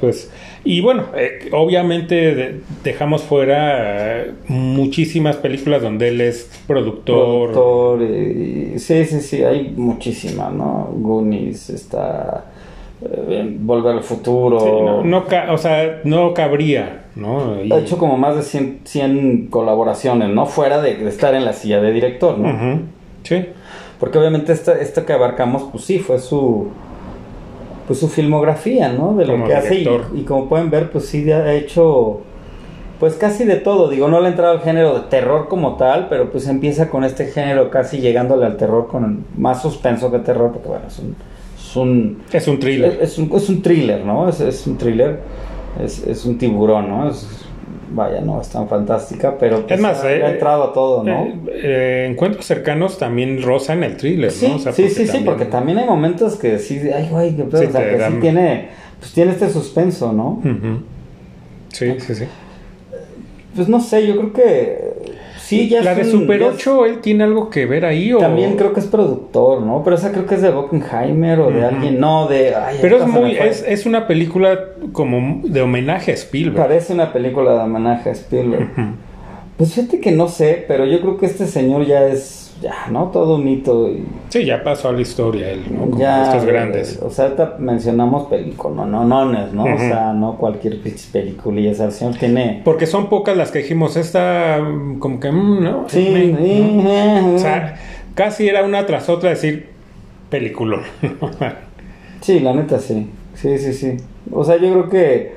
Pues, y bueno, eh, obviamente de- dejamos fuera eh, muchísimas películas donde él es productor. Productor, y- sí, sí, sí, hay muchísimas, ¿no? Goonies, está eh, Volver al Futuro. Sí, no, no ca- o sea, no cabría, ¿no? Y- Ha hecho como más de 100, 100 colaboraciones, ¿no? Fuera de, de estar en la silla de director, ¿no? Ujú, Sí. Porque obviamente esta, esta que abarcamos, pues sí, fue su pues su filmografía, ¿no? De lo Como que hace y, y como pueden ver, pues sí ha hecho pues casi de todo. Digo, no le ha entrado al género de terror como tal, pero pues empieza con este género casi llegándole al terror con más suspenso que terror, porque bueno, es un es un Es un thriller. es, es un, es un thriller, ¿no? Es, es un thriller, es, es un tiburón, ¿no? Es, vaya, no es tan fantástica, pero pues, Es más, ha, eh, ha entrado a todo, ¿no? Eh, eh, encuentros cercanos también rozan el thriller, Sí, ¿no? O sea, sí, sí, sí, porque también hay momentos que sí, ay, güey, qué pedo, Sí, o sea, que sí tiene, pues tiene este suspenso, ¿no? Sí, sí, sí. Pues no sé, yo creo que sí, ya La de un- Super ya es- 8, ¿él tiene algo que ver ahí? O... También creo que es productor, ¿no? Pero esa creo que es de Bockenheimer o de alguien, no, de... ay, Pero es muy, es, es una película como de homenaje a Spielberg. Parece una película de homenaje a Spielberg. Pues fíjate que no sé, pero yo creo que este señor ya es, ya, ¿no? Todo un mito y... Sí, ya pasó a la historia él, ¿no? Como ya, estos eh, grandes. O sea, mencionamos películas, no, no, nones, ¿no? O sea, no cualquier película. Sea, el señor tiene... Porque son pocas las que dijimos, esta mm, como que, mm, ¿no? Sí, Me- sí, ¿no? eh, O sea, casi era una tras otra decir película. Sí, la neta sí. Sí, sí, sí. O sea, yo creo que,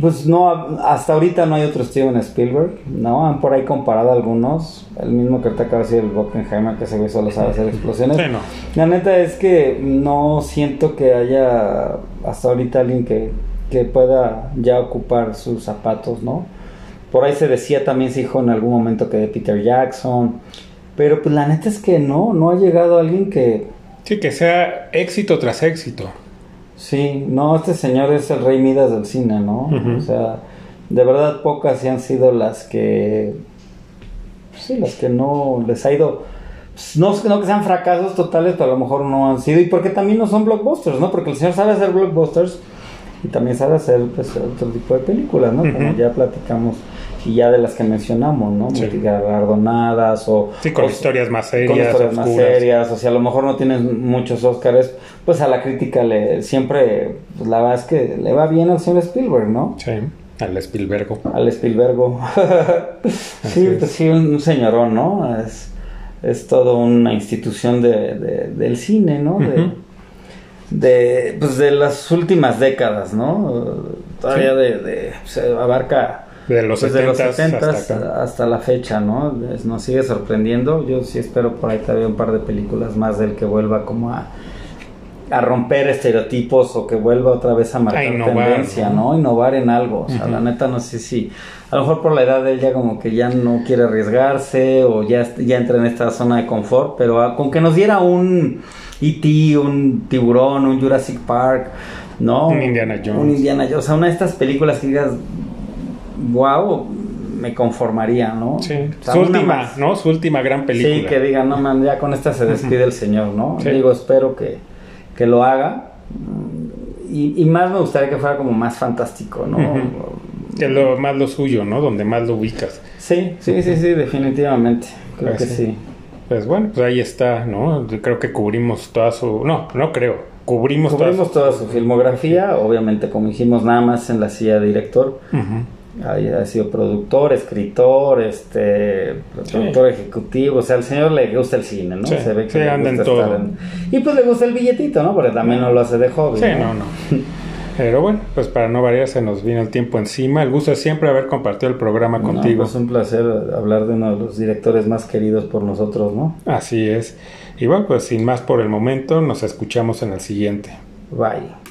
pues no, hasta ahorita no hay otro Steven Spielberg, ¿no? Han por ahí comparado algunos. El mismo que ahorita acaba de decir el Bockenheimer, que ese güey solo sabe hacer explosiones. Sí, no. La neta es que no siento que haya hasta ahorita alguien que, que pueda ya ocupar sus zapatos, ¿no? Por ahí se decía también, se dijo en algún momento que de Peter Jackson. Pero pues la neta es que no, no ha llegado alguien que, Sí, que sea éxito tras éxito. Sí, no, este señor es el rey Midas del cine, ¿no? O sea, de verdad pocas han sido las que, sí, las que no les ha ido, pues, no, no que sean fracasos totales, pero a lo mejor no han sido, y porque también no son blockbusters, ¿no? Porque el señor sabe hacer blockbusters y también sabe hacer pues, otro tipo de películas, ¿no? Como ya platicamos y ya de las que mencionamos, ¿no? Sí. O... Sí, con o- historias más con serias, historias más serias, o sea, a lo mejor no tienes muchos Óscares, pues a la crítica le siempre, pues la verdad es que le va bien al señor Spielberg, ¿no? Sí, al Spielberg. Al Spielbergo. sí, es. pues sí, un, señorón, ¿no? Es, es todo una institución de, de- del cine, ¿no? De, pues de las últimas décadas, ¿no? Todavía Sí. de, de- se abarca De los desde los 70s 70 hasta la fecha, ¿no? Nos sigue sorprendiendo. Yo sí espero por ahí todavía un par de películas más del que vuelva como a, a romper estereotipos o que vuelva otra vez a marcar A innovar, tendencia, ¿no? ¿no? Innovar en algo. O sea, la neta no sé si a lo mejor por la edad de él ya como que ya no quiere arriesgarse o ya, ya entra en esta zona de confort, pero a- con que nos diera un E.T., un tiburón, un Jurassic Park, ¿no? Un Indiana Jones. Un Indiana Jones. O sea, una de estas películas que digas, wow, me conformaría, ¿no? Sí, O sea, su última, más. ¿no? Su última gran película. Sí, que digan, no man, ya con esta se despide el señor, ¿no? Sí. Digo, espero que, que lo haga. Y, y más me gustaría que fuera como más fantástico, ¿no? Que lo más lo suyo, ¿no? Donde más lo ubicas. Sí, sí, sí, sí, definitivamente. Creo Ah, que sí. sí. Pues bueno, pues ahí está, ¿no? Creo que cubrimos toda su... No, no creo. Cubrimos, Cubrimos toda toda su filmografía, obviamente, como dijimos, nada más en la silla de director. Ujú. Ha, sido productor, escritor, este, productor ejecutivo, o sea, al señor le gusta el cine, ¿no? Sí, Se ve que sí, le anda en gusta todo. estar en- Y pues le gusta el billetito, ¿no? Porque también no lo hace de hobby. Sí, no, no. Pero bueno, pues para no variar se nos viene el tiempo encima. El gusto es siempre haber compartido el programa No, contigo. pues un placer hablar de uno de los directores más queridos por nosotros, ¿no? Así es. Y bueno, pues sin más por el momento, nos escuchamos en el siguiente. Bye.